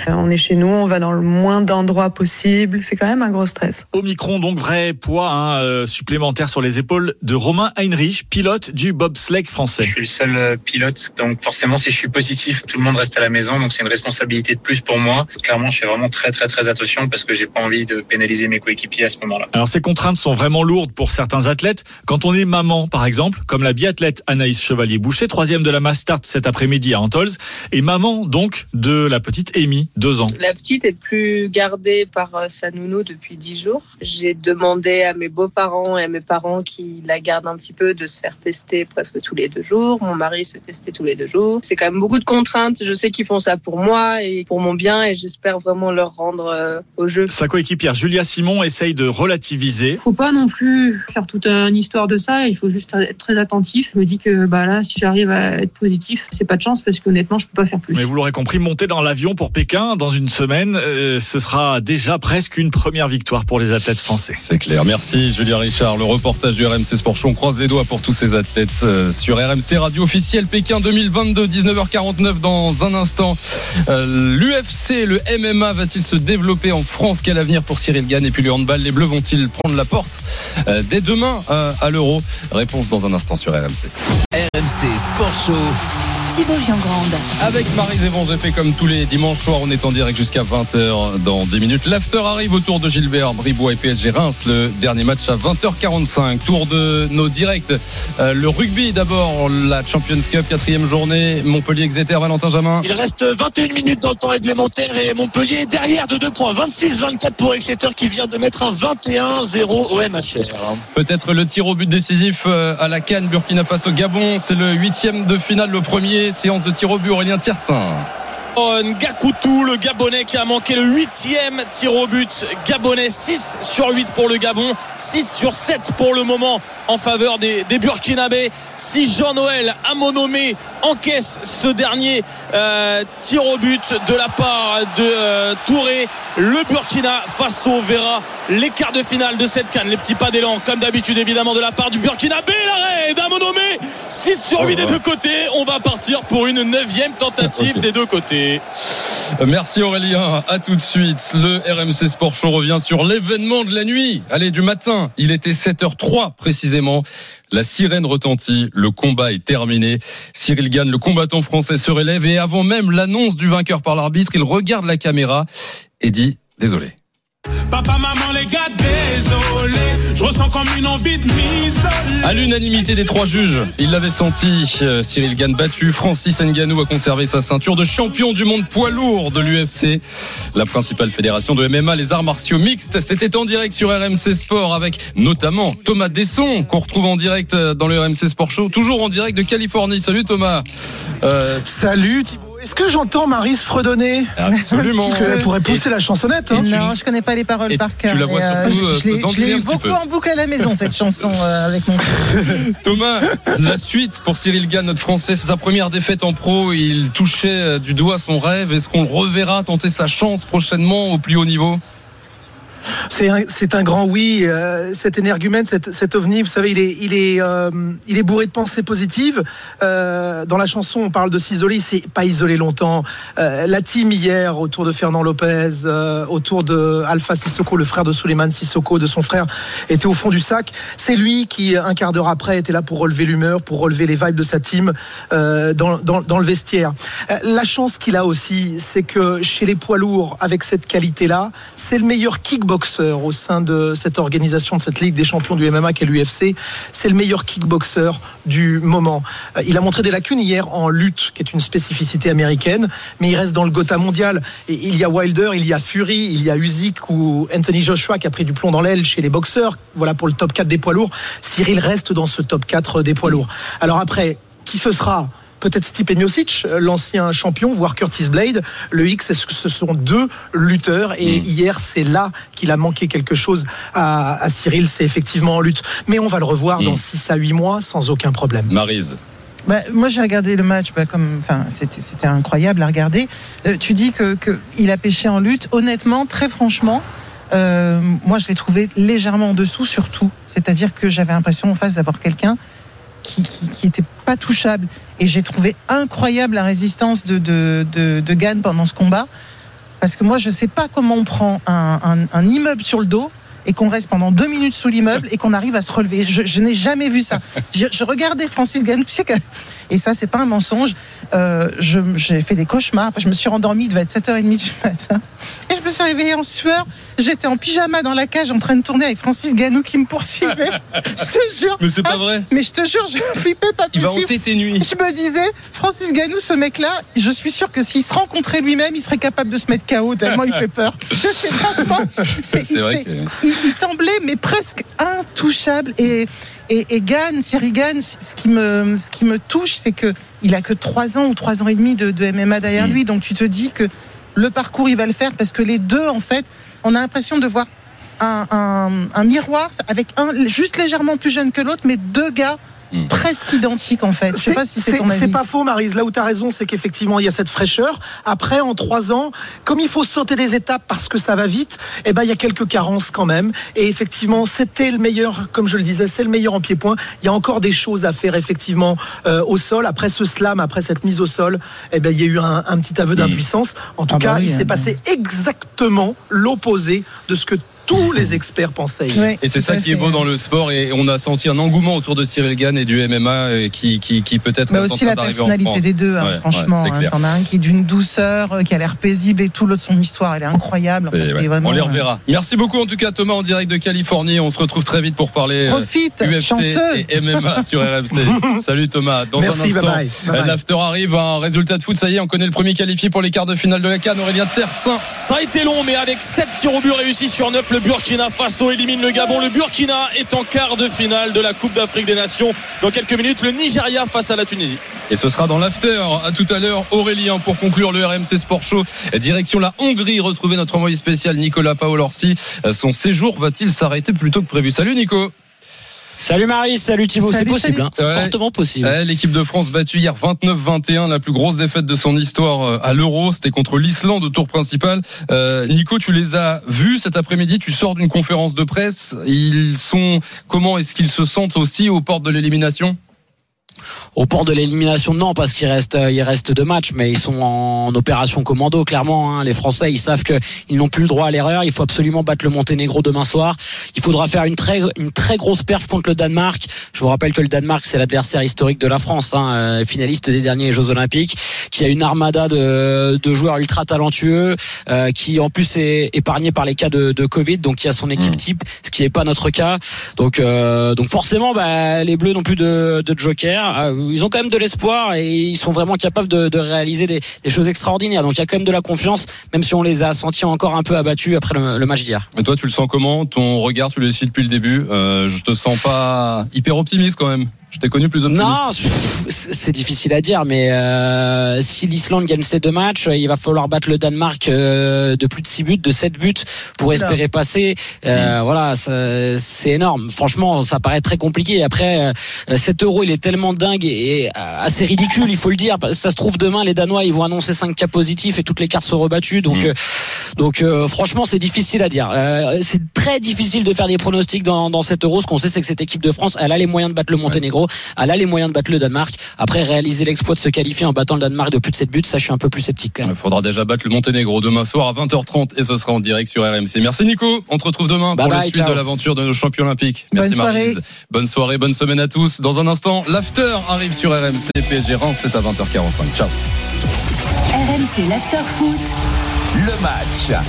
Euh, On est chez nous, on va dans le moins d'endroits possible. C'est quand même un gros stress. Omicron, donc vrai poids hein, euh, supplémentaire sur les épaules de Romain Heinrich, pilote du bobsleigh français. Je suis le seul euh, pilote, donc forcément, si je suis positif, tout le monde reste à la maison, donc c'est une responsabilité de plus pour moi. Clairement, je fais vraiment très très très attention parce que j'ai pas envie de pénaliser mes coéquipiers à ce moment-là. Alors ces contraintes sont vraiment lourdes pour certains athlètes. Quand on est maman, par exemple, comme la biathlète Anaïs Chevalier-Boucher, troisième de la Mass Start cet après-midi à Antols, et maman donc de la petite Amy, deux ans. La petite est plus gardée par euh, sa nounou depuis dix jours. J'ai demandé à mes beaux-parents et à mes parents qui la gardent un petit peu de se faire tester presque tous les deux jours. Mon mari se testait tous les deux jours. C'est quand même beaucoup de contraintes. Je sais qu'ils font ça pour moi et pour mon bien et j'espère vraiment leur rendre euh, au jeu. Sa coéquipière Julia Simon essaye de relativiser. faut pas non plus faire toute une histoire de ça. Il faut juste être très attentif. Je me dis que bah là, si j'arrive à être positif, c'est pas de chance parce qu'honnêtement, je peux pas faire plus. Mais vous l'aurez compris, monter dans l'avion pour Pékin dans une semaine, euh, ce sera déjà presque une première victoire pour les athlètes français. C'est clair. Merci Julien Richard. Le reportage du RMC Sport Show. On croise les doigts pour tous ces athlètes euh, sur RMC Radio officiel Pékin 2022, 19h49 dans un instant. Euh, L'UFC, le MMA va-t-il se développer en France? Quel avenir pour Cyril Et puis le handball, les Bleus vont-ils prendre la porte euh, dès demain euh, à l'Euro? Réponse dans un instant sur RMC. RMC Sport Show. Thibaut. Avec Marie Zévan, j'ai fait comme tous les dimanches soirs, on est en direct jusqu'à 20h dans 10 minutes. L'after arrive autour de Gilbert Bribois et PSG Reims, le dernier match à 20h45. Tour de nos directs. Euh, le rugby d'abord, la Champions Cup, quatrième journée, Montpellier, Exeter, Valentin Jamin. Il reste 21 minutes dans le temps réglementaire et Montpellier derrière de 2 points. 26-24 pour Exeter qui vient de mettre un 21-0 au MHR. Peut-être le tir au but décisif euh, à la Cannes, Burkina Faso, Gabon. C'est le huitième de finale, le premier. Séance de tir au but, Aurélien Tiersin. Ngakoutou, le Gabonais qui a manqué le huitième tir au but. Gabonais 6 sur 8 pour le Gabon, 6 sur 7 pour le moment en faveur des, des Burkinabés. Si Jean-Noël Amonomé encaisse ce dernier euh, tir au but de la part de euh, Touré, le Burkina Faso verra les quarts de finale de cette canne. Les petits pas d'élan, comme d'habitude évidemment de la part du Burkinabé. L'arrêt d'Amonomé, 6 sur 8 des deux côtés. On va partir pour une neuvième tentative des deux côtés. Merci Aurélien, à tout de suite. Le RMC Sport Show revient sur l'événement de la nuit. Allez, du matin, il était 7h03 précisément. La sirène retentit, le combat est terminé. Cyril Gann, le combattant français, se relève et avant même l'annonce du vainqueur par l'arbitre, il regarde la caméra et dit désolé. Gars, désolé. Je ressens comme une envie de m'isoler. À l'unanimité des trois juges, il l'avait senti. euh, Cyril Gann battu. Francis Ngannou a conservé sa ceinture de champion du monde poids lourd de l'UFC. La principale fédération de MMA, les arts martiaux mixtes, c'était en direct sur RMC Sport avec notamment Thomas Desson, qu'on retrouve en direct euh, dans le RMC Sport Show, toujours en direct de Californie. Salut Thomas. Euh, Salut Thibaut. Est-ce que j'entends Marie se fredonner Absolument. Parce qu'elle pourrait pousser la chansonnette. hein. Non, je connais pas les paroles Et par cœur. tu la vois euh, surtout, euh, je l'ai- je eu beaucoup peu. en boucle à la maison cette chanson euh, avec mon fils. Thomas, la suite pour Cyril Gann, notre Français, c'est sa première défaite en pro. Il touchait euh, du doigt son rêve. Est-ce qu'on le reverra tenter sa chance prochainement au plus haut niveau? C'est un, un grand oui. euh, cet énergumène, cet, ovni, vous savez, il est, il est, euh, il est bourré de pensées positives. Euh, dans la chanson, on parle de s'isoler. C'est pas isolé longtemps. Euh, la team hier autour de Fernand Lopez, autour de Alpha Sissoko, le frère de Suleiman Sissoko, de son frère, était au fond du sac. C'est lui qui, un quart d'heure après, était là pour relever l'humeur, pour relever les vibes de sa team dans, dans, dans le vestiaire. La chance qu'il a aussi, c'est que chez les poids lourds, avec cette qualité-là, c'est le meilleur au sein de cette organisation, de cette Ligue des champions du MMA qu'est l'UFC. C'est le meilleur kickboxer du moment. Euh, Il a montré des lacunes hier en lutte, qui est une spécificité américaine, mais il reste dans le Gotha mondial. Il y a Wilder, il y a Fury, il y a Usyk ou Anthony Joshua qui a pris du plomb dans l'aile chez les boxeurs. Voilà pour le top 4 des poids lourds. Cyril reste dans ce top 4 des poids lourds. Alors après, qui ce sera? Peut-être Stipe Miocic, l'ancien champion, voire Curtis Blade. Le X, ce sont deux lutteurs Et hier, c'est là qu'il a manqué quelque chose à, à Cyril. C'est effectivement en lutte. Mais on va le revoir dans 6 à 8 mois sans aucun problème. Marise. Bah, moi, j'ai regardé le match, bah, comme, enfin, c'était, c'était incroyable à regarder. Euh, tu dis que, que il a pêché en lutte. Honnêtement, très franchement, euh, moi, je l'ai trouvé légèrement en dessous, surtout. C'est-à-dire que j'avais l'impression en face d'avoir quelqu'un qui, qui, qui était pas touchable. Et j'ai trouvé incroyable la résistance de, de, de, Gann pendant ce combat. Parce que moi, je sais pas comment on prend un, un, immeuble sur le dos et qu'on reste pendant deux minutes sous l'immeuble et qu'on arrive à se relever. Je, n'ai jamais vu ça. Je, je regardais Francis Gann, tu sais que- et ça, c'est pas un mensonge. Euh, j'ai fait des cauchemars. Je me suis rendormie, il devait être 7h30 du matin. Et je me suis réveillée en sueur. J'étais en pyjama dans la cage en train de tourner avec Francis Ganou qui me poursuivait. je te jure. Mais c'est pas vrai. Mais je te jure, je flippais pas Il va hanter tes nuits. Je me disais, Francis Ganou, ce mec-là, je suis sûr que s'il se rencontrait lui-même, il serait capable de se mettre KO tellement il fait peur. Je sais, franchement, c'est- C'est vrai c'est- que. il, il semblait mais presque intouchable et et, et Gann, Cyril Gann, ce qui me ce qui me touche, c'est que il a que trois ans ou trois ans et demi de, de MMA derrière lui, donc tu te dis que le parcours il va le faire parce que les deux en fait, on a l'impression de voir un, un, un miroir avec un juste légèrement plus jeune que l'autre, mais deux gars presque identiques en fait. Je sais pas si c'est ton c'est avis. pas faux, Marise. Là où tu as raison, c'est qu'effectivement, il y a cette fraîcheur. Après, en trois ans, comme il faut sauter des étapes parce que ça va vite, eh ben, il y a quelques carences quand même. Et effectivement, c'était le meilleur, comme je le disais, c'est le meilleur en pied-point. Il y a encore des choses à faire, effectivement, euh, au sol. Après ce slam, après cette mise au sol, eh ben, il y a eu un, un petit aveu d'impuissance. En tout Ah bah cas, oui, il hein. s'est passé exactement l'opposé de ce que tous les experts pensaient. Et c'est ça qui est beau dans le sport et on a senti un engouement autour de Cyril Gann et du MMA euh, qui, qui, qui peut-être Mais est aussi la personnalité des deux, hein, Ouais, franchement. ouais, hein. T'en as un qui est d'une douceur, euh, qui a l'air paisible et tout, l'autre son histoire, elle est incroyable. Ouais, vraiment, on les euh, reverra. Merci beaucoup en tout cas Thomas en direct de Californie. On se retrouve très vite pour parler euh, Profite, UFC chanceux. et MMA sur RMC. Salut Thomas. Dans Merci, un instant, bye bye. L'after arrive. Un résultat de foot, ça y est, on connaît le premier qualifié pour les quarts de finale de la Cannes. Aurélien Tersin. Ça a été long, mais avec 7 tirs au but réussis sur 9, le Burkina Faso élimine le Gabon. Le Burkina est en quart de finale de la Coupe d'Afrique des Nations. Dans quelques minutes, le Nigeria face à la Tunisie. Et ce sera dans l'after. À tout à l'heure, Aurélien, pour conclure le RMC Sport Show. Direction la Hongrie, retrouver notre envoyé spécial Nicolas Paolorsi. Son séjour va-t-il s'arrêter plus tôt que prévu? Salut Nico. Salut Marie, salut Thibaut, c'est possible, hein, c'est Ouais. fortement possible. Ouais, L'équipe de France battue hier 29-21, la plus grosse défaite de son histoire euh, à l'Euro. C'était contre l'Islande au tour principal. Euh, Nico, tu les as vus cet après-midi. Tu sors d'une conférence de presse. Ils sont comment Est-ce qu'ils se sentent aussi aux portes de l'élimination? Au port de l'élimination non parce qu'il reste euh, il reste deux matchs mais ils sont en opération commando clairement hein. les Français ils savent que ils n'ont plus le droit à l'erreur. Il faut absolument battre le Monténégro demain soir. Il faudra faire une très une très grosse perf contre le Danemark. Je vous rappelle que le Danemark c'est l'adversaire historique de la France hein, euh, finaliste des derniers Jeux Olympiques qui a une armada de, de joueurs ultra talentueux euh, qui en plus est épargné par les cas de, de Covid. Donc qui a son équipe type ce qui n'est pas notre cas. Donc euh, donc forcément bah, les Bleus n'ont plus de, de joker Euh, ils ont quand même de l'espoir et ils sont vraiment capables de, réaliser des, choses extraordinaires donc il y a quand même de la confiance même si on les a sentis encore un peu abattus après le, le match d'hier Et toi, tu le sens comment? Ton regard, tu le suis depuis le début? Euh, je te sens pas hyper optimiste quand même. Je t'ai connu plus optimiste. Non, c'est difficile à dire, mais euh, si l'Islande gagne ces deux matchs, il va falloir battre le Danemark euh, de plus de 6 buts, de 7 buts pour espérer passer. Euh, Voilà, ça- c'est énorme. Franchement, ça paraît très compliqué. Après, euh, cet euro, il est tellement dingue et, euh, assez ridicule, il faut le dire. Ça se trouve demain, les Danois, ils vont annoncer 5 cas positifs et toutes les cartes sont rebattues. Donc, euh, donc euh, franchement, c'est difficile à dire. Euh, c'est très difficile de faire des pronostics dans, dans cet euro. Ce qu'on sait, c'est que cette équipe de France, elle a les moyens de battre le Monténégro, elle a les moyens de battre le Danemark. Après, réaliser l'exploit de se qualifier en battant le Danemark de plus de 7 buts, ça, je suis un peu plus sceptique. Quand même. Il faudra déjà battre le Monténégro demain soir à 20h30 et ce sera en direct sur RMC. Merci Nico. On te retrouve demain Bye pour la suite ciao. de l'aventure de nos champions olympiques. Merci Bonne soirée. Maryse. Bonne soirée, bonne semaine à tous. Dans un instant, l'after arrive sur RMC. PSG Reims, c'est à 20h45. Ciao. RMC l'after foot. Le match.